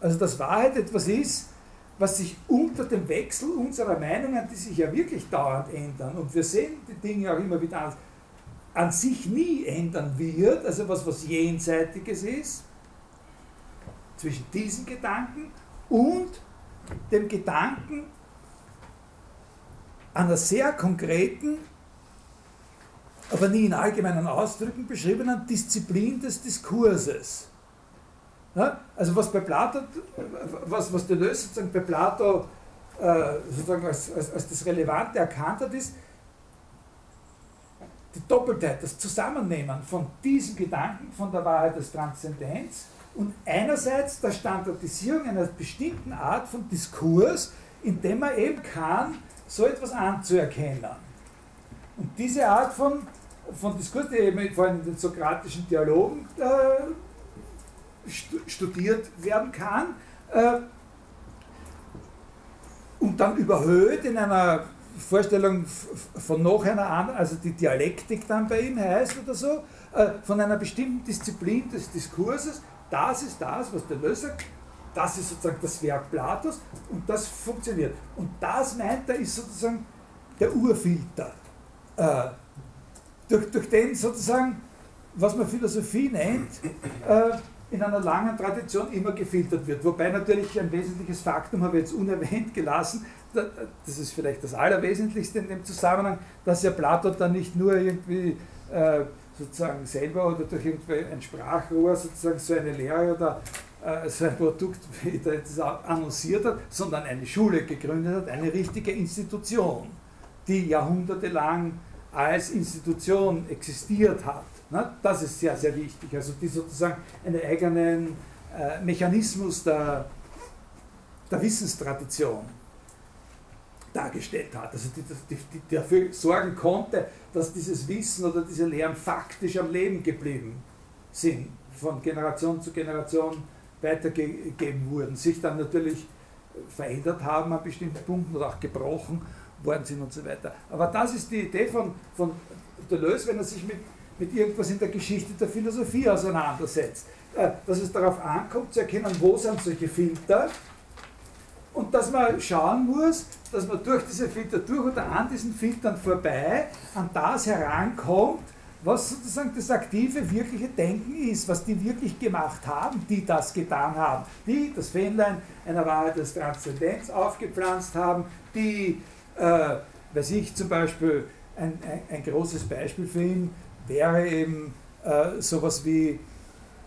also dass Wahrheit etwas ist, was sich unter dem Wechsel unserer Meinungen, die sich ja wirklich dauernd ändern, und wir sehen die Dinge auch immer wieder anders, an sich nie ändern wird, also was was Jenseitiges ist, zwischen diesen Gedanken und dem Gedanken einer sehr konkreten, aber nie in allgemeinen Ausdrücken beschriebenen Disziplin des Diskurses. Ja? Also was bei Plato, was, was Deleuze sozusagen bei Plato äh, sozusagen als, als, als das Relevante erkannt hat, ist, die Doppeltheit, das Zusammennehmen von diesem Gedanken, von der Wahrheit des Transzendenz und einerseits der Standardisierung einer bestimmten Art von Diskurs, in dem man eben kann, so etwas anzuerkennen. Und diese Art von, von Diskurs, die eben vor allem in den sokratischen Dialogen äh, studiert werden kann, äh, und dann überhöht in einer Vorstellung von noch einer anderen, also die Dialektik dann bei ihm heißt oder so, äh, von einer bestimmten Disziplin des Diskurses, das ist das, was der Löser das ist sozusagen das Werk Platos und das funktioniert. Und das meint er, ist sozusagen der Urfilter, äh, durch, durch den sozusagen, was man Philosophie nennt, in einer langen Tradition immer gefiltert wird. Wobei natürlich ein wesentliches Faktum habe ich jetzt unerwähnt gelassen, das ist vielleicht das Allerwesentlichste in dem Zusammenhang, dass ja Plato dann nicht nur irgendwie äh, sozusagen selber oder durch irgendwie ein Sprachrohr sozusagen so eine Lehre oder äh, so ein Produkt, wie er annonciert hat, sondern eine Schule gegründet hat, eine richtige Institution, die jahrhundertelang als Institution existiert hat. Ne? Das ist sehr, sehr wichtig. Also die sozusagen einen eigenen äh, Mechanismus der, der Wissenstradition dargestellt hat. Also die, die, die, dafür sorgen konnte, dass dieses Wissen oder diese Lehren faktisch am Leben geblieben sind, von Generation zu Generation weitergegeben wurden, sich dann natürlich verändert haben an bestimmten Punkten oder auch gebrochen worden sind und so weiter. Aber das ist die Idee von, von Deleuze, wenn er sich mit, mit irgendwas in der Geschichte der Philosophie auseinandersetzt, äh, dass es darauf ankommt zu erkennen, wo sind solche Filter und dass man schauen muss, dass man durch diese Filter durch oder an diesen Filtern vorbei an das herankommt, was sozusagen das aktive, wirkliche Denken ist, was die wirklich gemacht haben, die das getan haben, die das Fähnlein einer Wahrheit des Transzendenz aufgepflanzt haben, die, äh, weiß ich zum Beispiel, ein, ein, ein, großes Beispiel für ihn wäre eben äh, sowas wie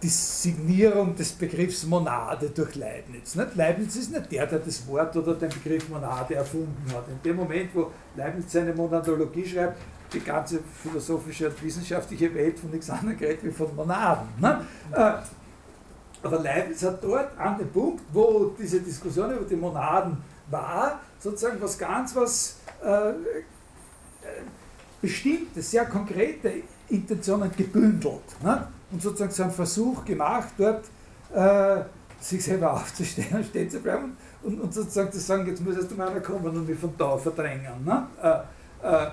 die Signierung des Begriffs Monade durch Leibniz. Nicht? Leibniz ist nicht der, der das Wort oder den Begriff Monade erfunden hat. In dem Moment, wo Leibniz seine Monadologie schreibt, die ganze philosophische und wissenschaftliche Welt von nichts anderem gerät wie von Monaden. Ne? Äh, aber Leibniz hat dort an dem Punkt, wo diese Diskussion über die Monaden war, sozusagen was ganz was äh, äh bestimmte, sehr konkrete Intentionen gebündelt. Ne? und sozusagen so einen Versuch gemacht, dort äh, sich selber <laughs> aufzustehen und stehen zu bleiben und, und, sozusagen zu sagen, jetzt muss erst mal einer kommen und mich von da verdrängen. Ne? Äh, äh,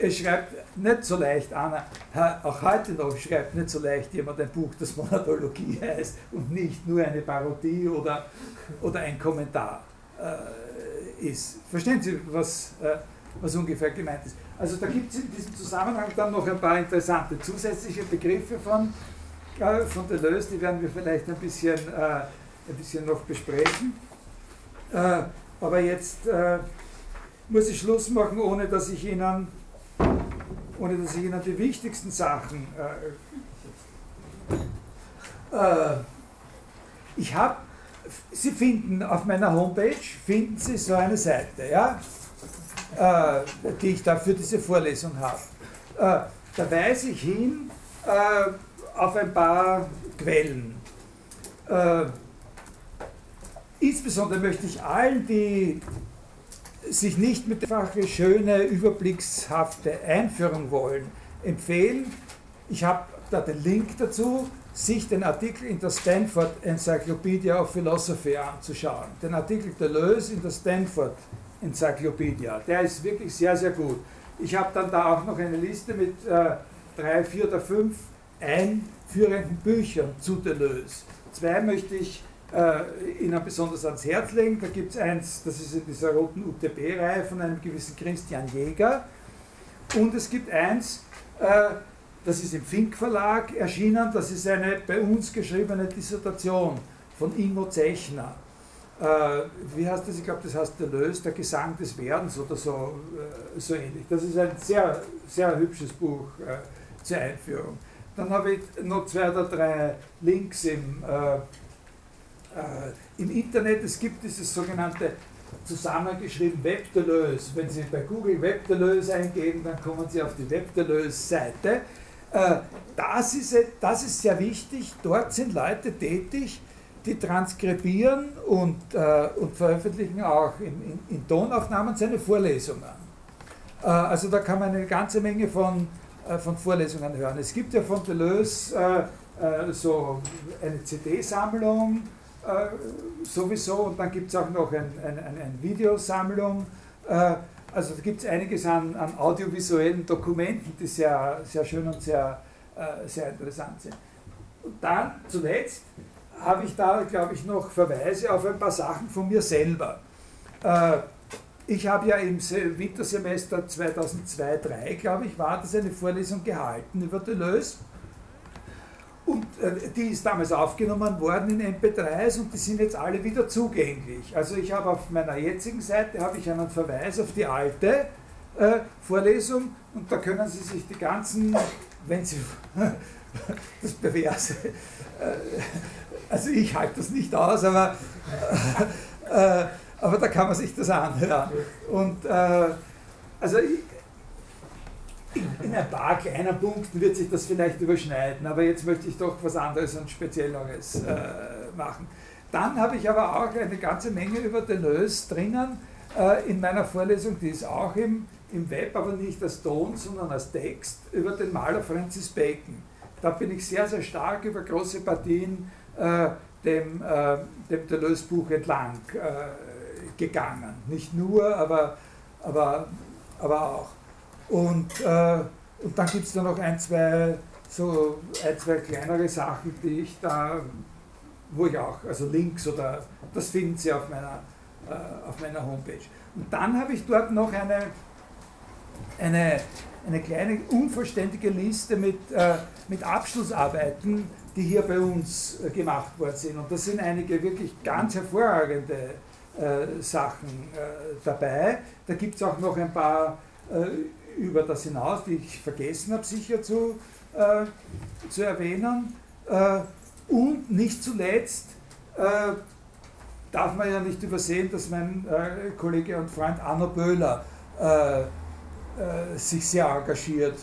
es schreibt nicht so leicht einer, auch heute noch schreibt nicht so leicht jemand ein Buch, das Monadologie heißt und nicht nur eine Parodie oder, oder ein Kommentar äh, ist. Verstehen Sie, was, äh, was ungefähr gemeint ist? Also da gibt es in diesem Zusammenhang dann noch ein paar interessante zusätzliche Begriffe von, äh, von Deleuze, die werden wir vielleicht ein bisschen, äh, ein bisschen noch besprechen. Äh, aber jetzt äh, muss ich Schluss machen, ohne dass ich Ihnen, ohne dass ich Ihnen die wichtigsten Sachen äh, Äh, ich habe, Sie finden auf meiner Homepage, finden Sie so eine Seite, ja, äh, die ich da für diese Vorlesung habe. Äh, da weise ich hin äh, auf ein paar Quellen. Äh, insbesondere möchte ich allen, die sich nicht mit der einfache, schöne, überblickshafte Einführung wollen, empfehlen. Ich habe da den Link dazu, sich den Artikel in der Stanford Encyclopedia of Philosophy anzuschauen. Den Artikel Deleuze in der Stanford Encyclopedia. Der ist wirklich sehr, sehr gut. Ich habe dann da auch noch eine Liste mit äh, drei, vier oder fünf einführenden Büchern zu Deleuze. Zwei möchte ich äh, Ihnen besonders ans Herz legen. Da gibt es eins, das ist in dieser roten UTB-Reihe von einem gewissen Christian Jäger. Und es gibt eins, äh, das ist im Fink Verlag erschienen, das ist eine bei uns geschriebene Dissertation von Ingo Zechner. Äh, wie heißt das? Ich glaube, das heißt Deleuze, der Gesang des Werdens oder so, äh, so ähnlich. Das ist ein sehr, sehr hübsches Buch äh, zur Einführung. Dann habe ich noch zwei oder drei Links im, äh, äh, im Internet. Es gibt dieses sogenannte zusammengeschrieben Web Deleuze. Wenn Sie bei Google Web Deleuze eingeben, dann kommen Sie auf die Web Deleuze-Seite. Äh, das ist, das ist sehr wichtig. Dort sind Leute tätig, die transkribieren und, äh, und veröffentlichen auch in, in, in, Tonaufnahmen seine Vorlesungen. Äh, also da kann man eine ganze Menge von, äh, von Vorlesungen hören. Es gibt ja von Deleuze äh, äh, so eine CD-Sammlung äh, sowieso und dann gibt es auch noch ein, ein, ein, eine Videosammlung. also da gibt es einiges an, an, audiovisuellen Dokumenten, die sehr, sehr schön und sehr, sehr interessant sind. Und dann zuletzt habe ich da, glaube ich, noch Verweise auf ein paar Sachen von mir selber. Äh, ich habe ja im Wintersemester 2002-2003, glaube ich, war das eine Vorlesung gehalten über Deleuze. Und äh, die ist damals aufgenommen worden in MP3s und die sind jetzt alle wieder zugänglich. Also ich habe auf meiner jetzigen Seite habe ich einen Verweis auf die alte äh, Vorlesung und da können Sie sich die ganzen, wenn Sie <laughs> das Perverse also ich halte das nicht aus, aber, äh, aber da kann man sich das anhören. Und äh, also ich, in ein paar kleinen Punkten wird sich das vielleicht überschneiden, aber jetzt möchte ich doch was anderes und Spezielleres äh, machen. Dann habe ich aber auch eine ganze Menge über Deleuze drinnen äh, in meiner Vorlesung, die ist auch im, im Web, aber nicht als Ton, sondern als Text, über den Maler Francis Bacon. Da bin ich sehr, sehr stark über große Partien äh, dem, äh, dem Deleuze-Buch entlang äh, gegangen. Nicht nur, aber, aber, aber auch. Und, äh, und dann gibt es da noch ein zwei, so ein, zwei kleinere Sachen, die ich da, wo ich auch, also Links oder das finden Sie auf meiner, äh, auf meiner Homepage. Und dann habe ich dort noch eine, eine, eine kleine unvollständige Liste mit, äh, mit Abschlussarbeiten, die hier bei uns äh, gemacht worden sind. Und da sind einige wirklich ganz hervorragende äh, Sachen äh, dabei. Da gibt es auch noch ein paar äh, über das hinaus, die ich vergessen habe, sicher zu, äh, zu erwähnen. Äh, und nicht zuletzt darf man ja nicht übersehen, dass mein Kollege und Freund Arno Böhler sich sehr engagiert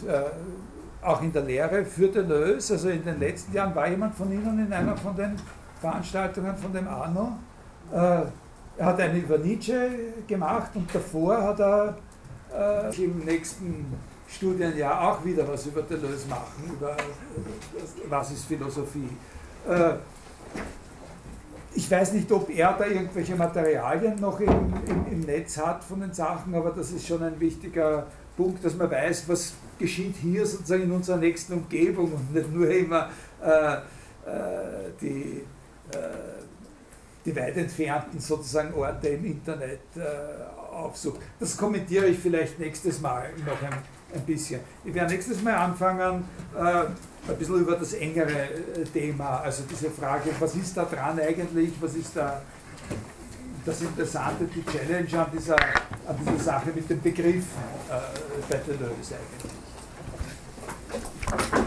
auch in der Lehre für Deleuze. Also in den letzten Jahren war jemand von Ihnen in einer von den Veranstaltungen von dem Arno. Äh, er hat eine über Nietzsche gemacht und davor hat er äh, im nächsten Studienjahr auch wieder was über Deleuze machen, über äh, was ist Philosophie. Äh, ich weiß nicht, ob er da irgendwelche Materialien noch im, im, im Netz hat von den Sachen, aber das ist schon ein wichtiger Punkt, dass man weiß, was geschieht hier sozusagen in unserer nächsten Umgebung und nicht nur immer äh, äh, die, äh, die weit entfernten sozusagen Orte im Internet äh, aufsucht. Das kommentiere ich vielleicht nächstes Mal noch ein, ein bisschen. Ich werde nächstes Mal anfangen, äh, ein bisschen über das engere äh, Thema, also diese Frage, was ist da dran eigentlich, was ist da das Interessante, die Challenge an dieser, an dieser Sache mit den Begriffen äh, bei Deleuze eigentlich. Thank you.